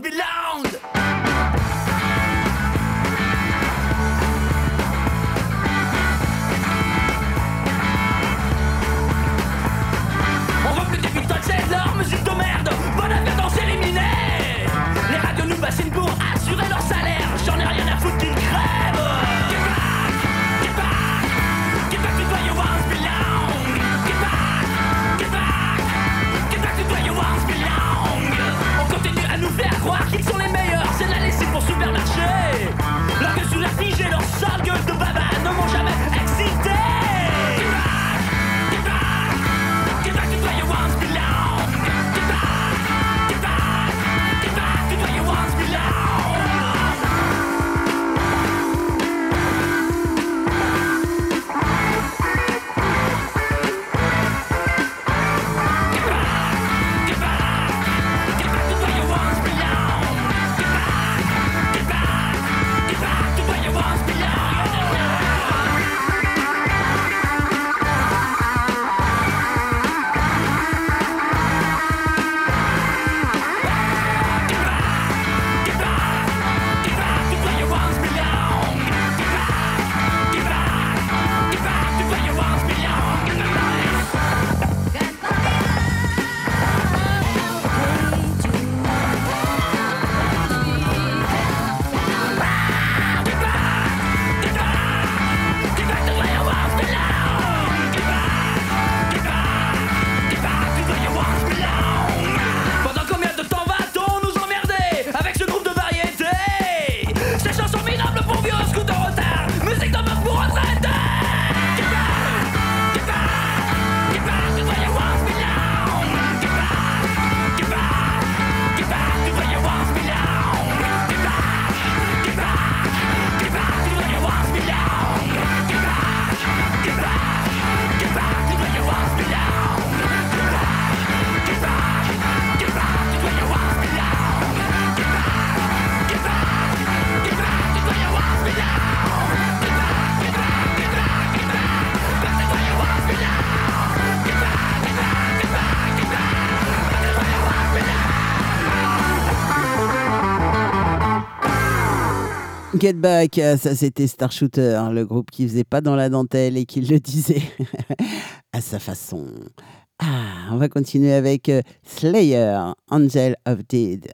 Get Back, euh, ça c'était Star Shooter, le groupe qui faisait pas dans la dentelle et qui le disait à sa façon. Ah, on va continuer avec euh, Slayer, Angel of Dead.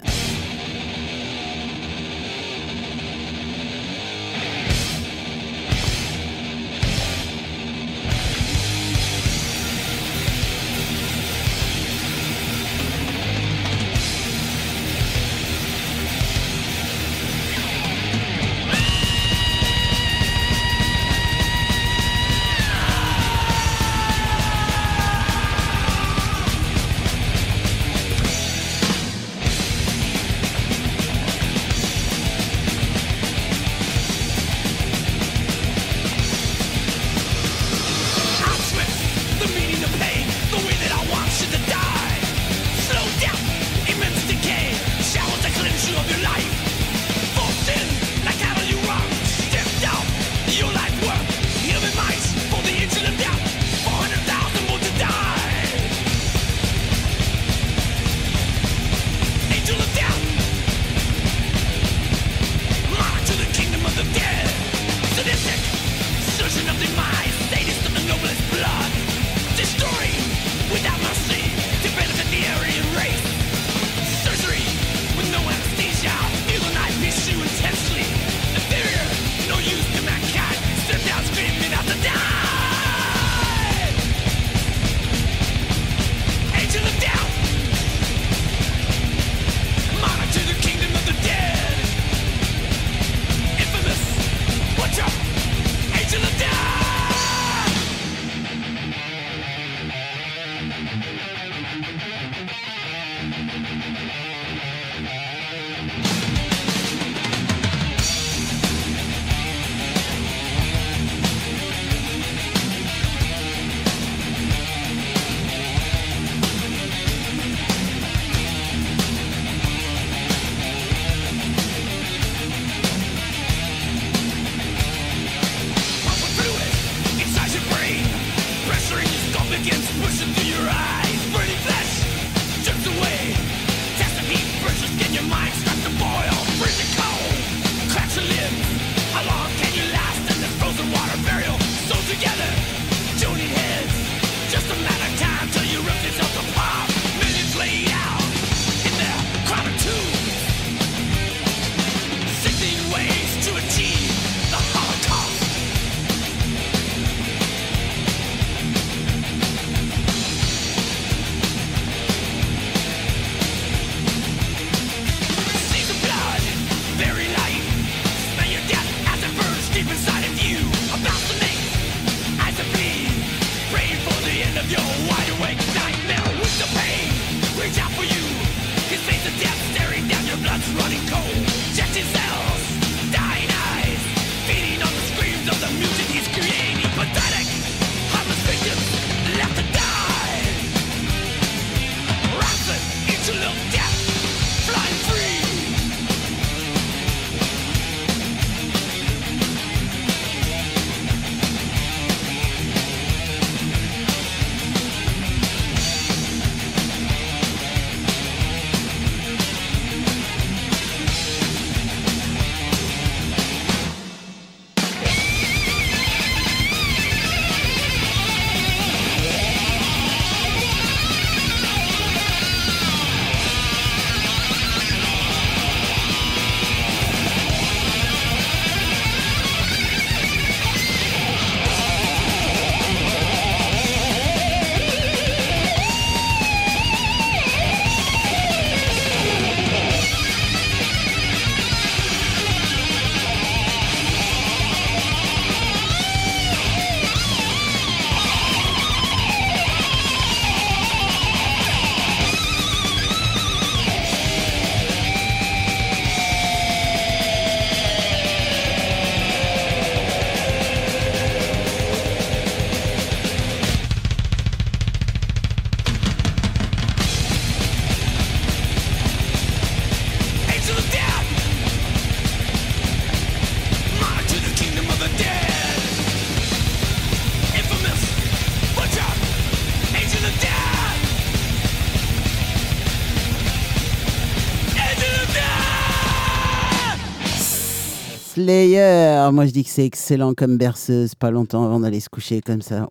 Slayer. Moi, je dis que c'est excellent comme berceuse. Pas longtemps avant d'aller se coucher comme ça.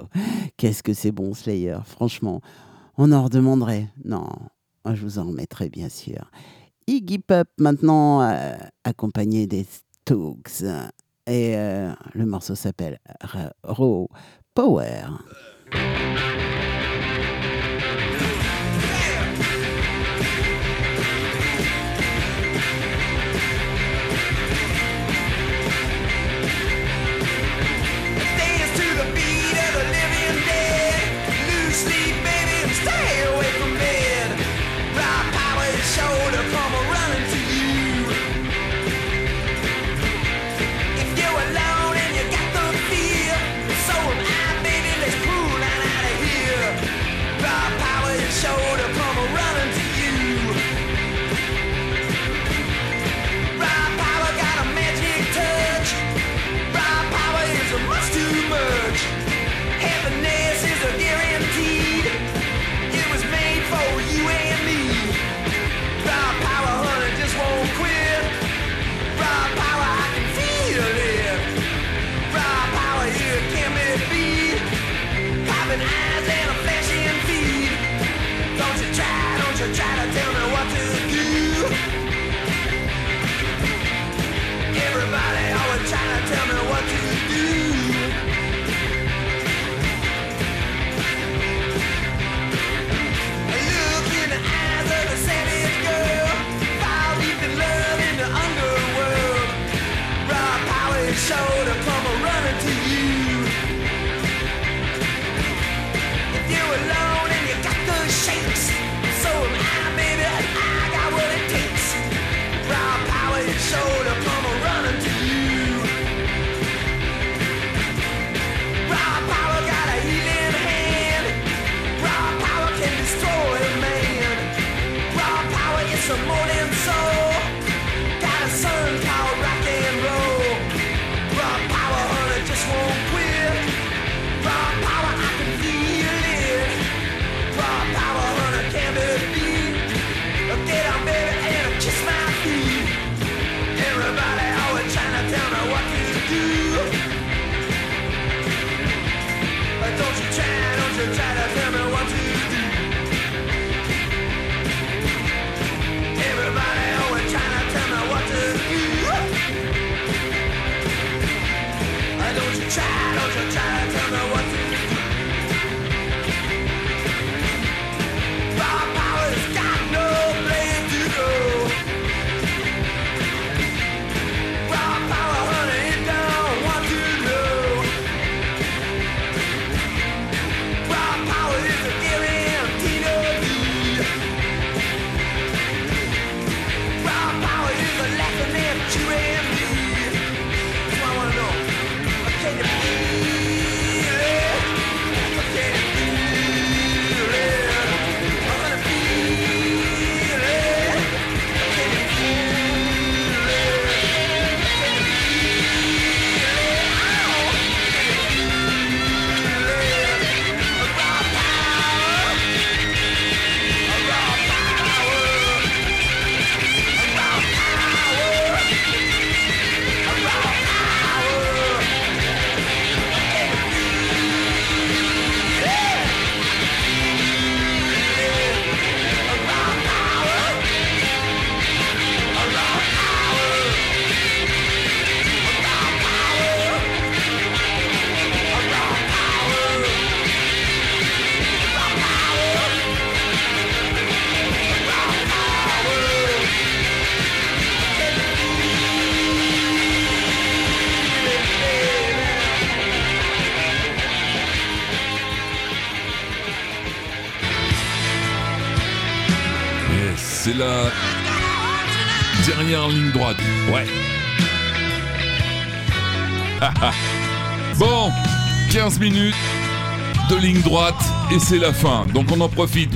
Qu'est-ce que c'est bon, Slayer. Franchement, on en redemanderait. Non, je vous en remettrai, bien sûr. Iggy Pop, maintenant, euh, accompagné des Stooks. Et euh, le morceau s'appelle euh, Raw Power. et c'est la fin, donc on en profite.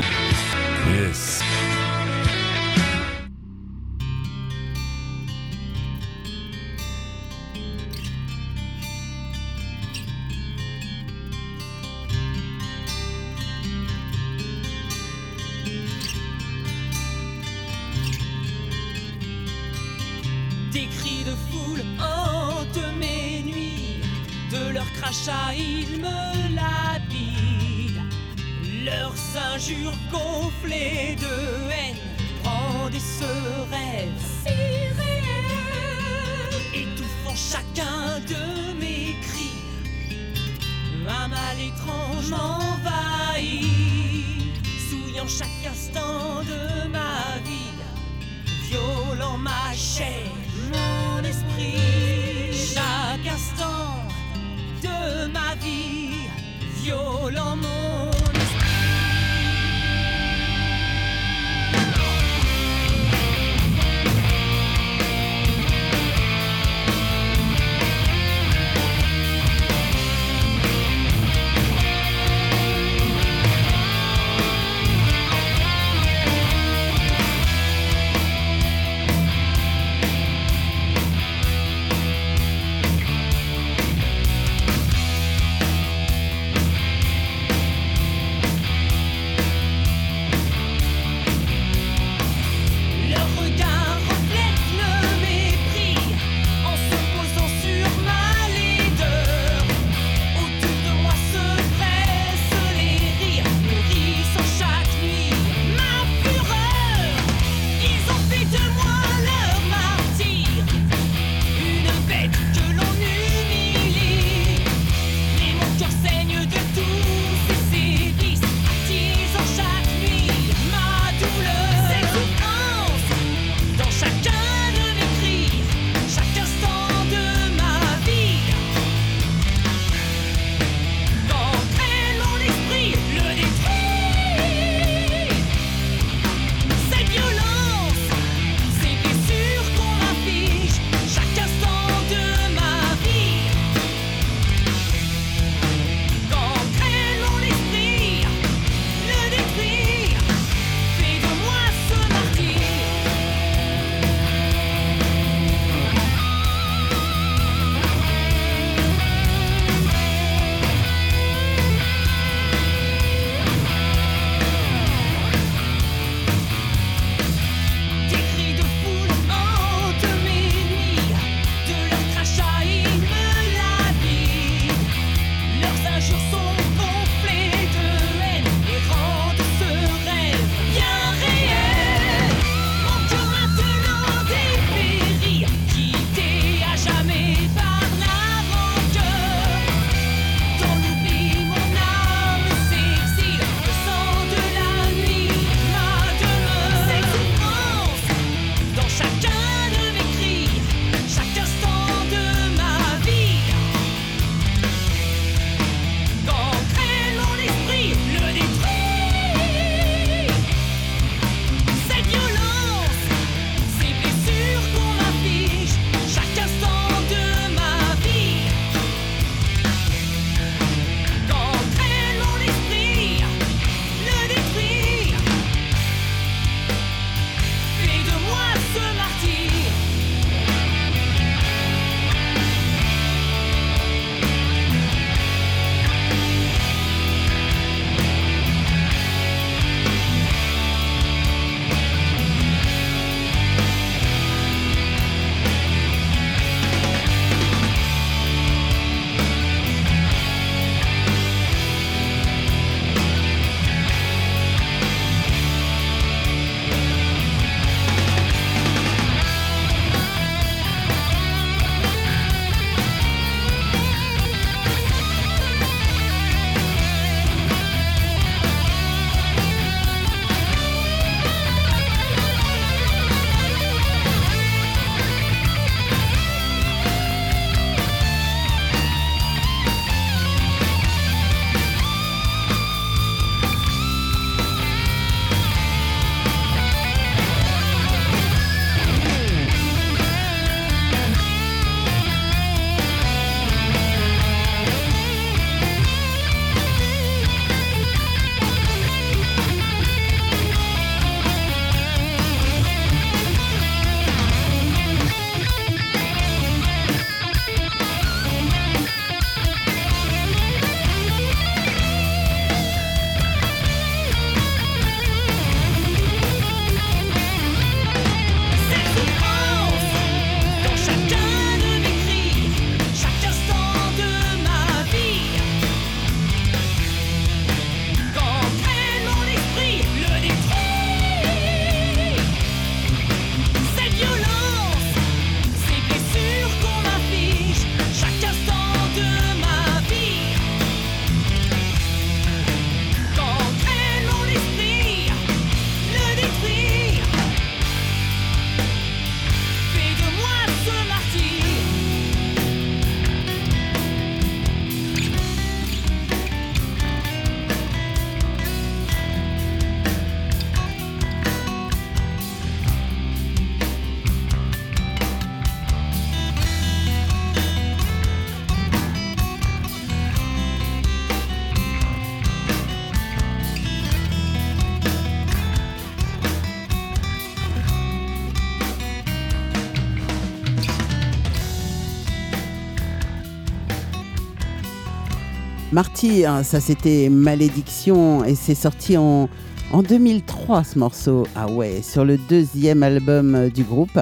Martyr, ça c'était Malédiction et c'est sorti en, en 2003 ce morceau. Ah ouais, sur le deuxième album euh, du groupe.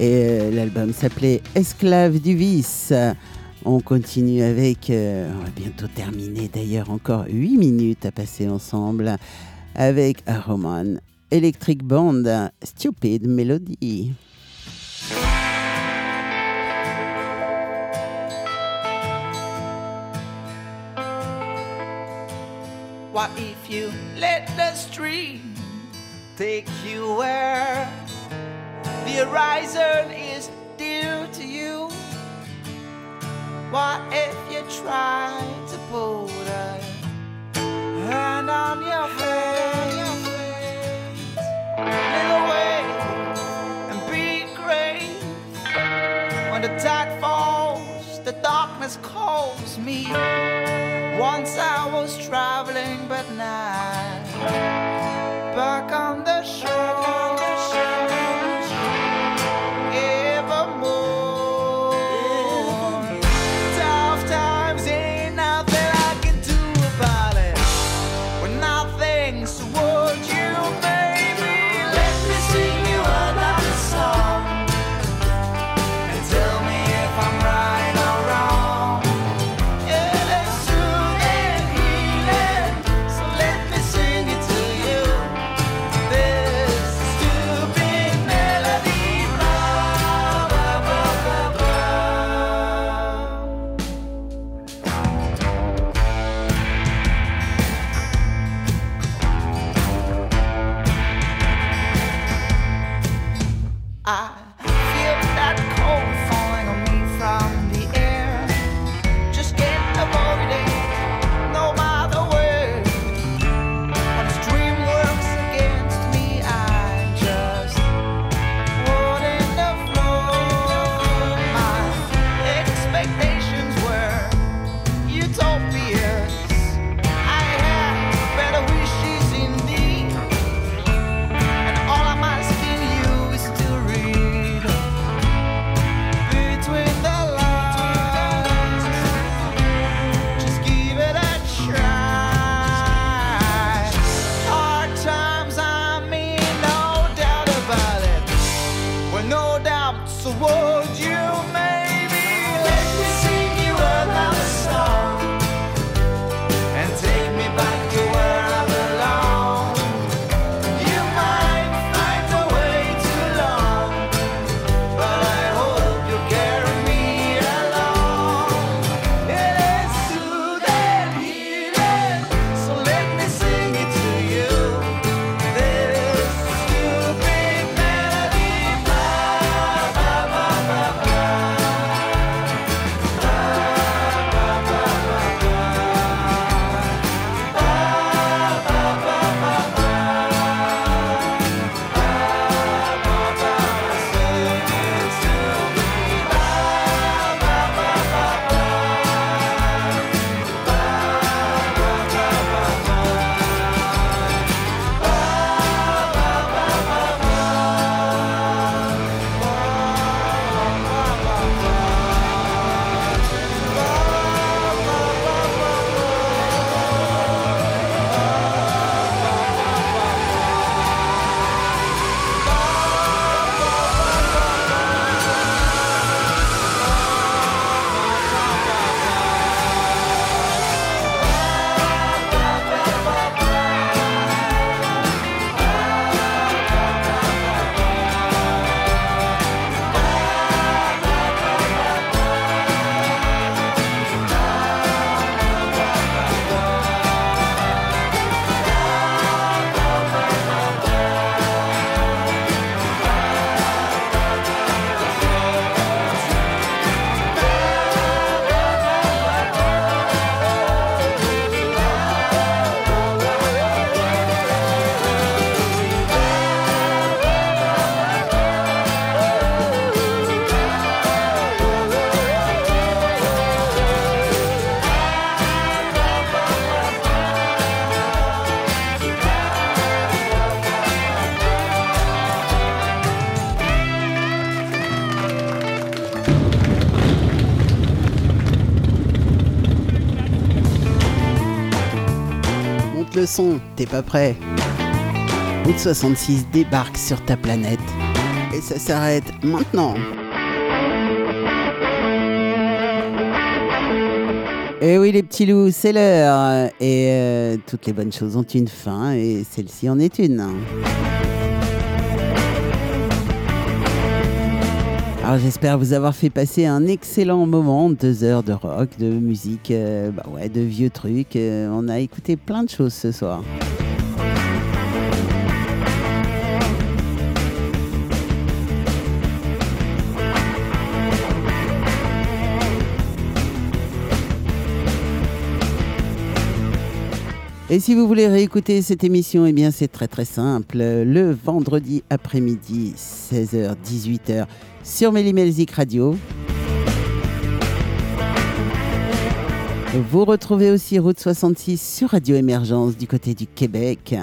Et euh, l'album s'appelait Esclave du vice. On continue avec, euh, on va bientôt terminer d'ailleurs, encore 8 minutes à passer ensemble avec Roman Electric Band, Stupid Melody. What if you let the stream take you where the horizon is dear to you? What if you try to put a hand on your face? Little way and be great. When the tide falls, the darkness calls me. Once I was traveling, but now back on the shore. T'es pas prêt Route 66 débarque sur ta planète. Et ça s'arrête maintenant. Et Eh oui les petits loups, c'est l'heure. Et euh, toutes les bonnes choses ont une fin et celle-ci en est une. Alors j'espère vous avoir fait passer un excellent moment, deux heures de rock, de musique, euh, bah ouais, de vieux trucs. euh, on a écouté plein de choses ce soir. Et si vous voulez réécouter cette émission, eh bien c'est très très simple. Le vendredi après-midi, 16h, 18h, sur Mélimelzik Radio. Vous retrouvez aussi Route 66 sur Radio Émergence du côté du Québec.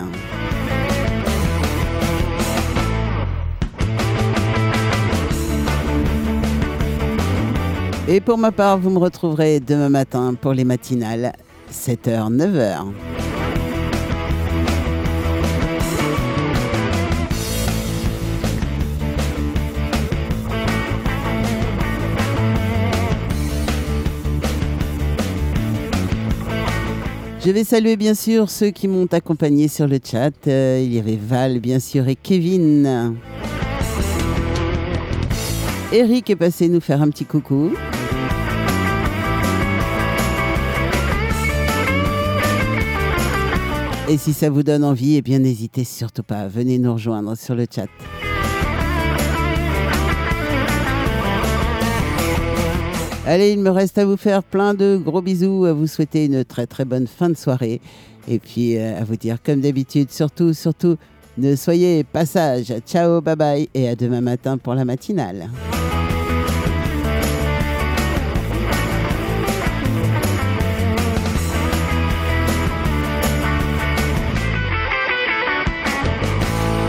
Et pour ma part, vous me retrouverez demain matin pour les matinales, 7h, 9h. Je vais saluer bien sûr ceux qui m'ont accompagné sur le chat. Euh, il y avait Val bien sûr et Kevin. Eric est passé nous faire un petit coucou. Et si ça vous donne envie, eh bien n'hésitez surtout pas, venez nous rejoindre sur le chat. Allez, il me reste à vous faire plein de gros bisous, à vous souhaiter une très très bonne fin de soirée. Et puis euh, à vous dire comme d'habitude, surtout, surtout, ne soyez pas sages. Ciao, bye bye et à demain matin pour la matinale.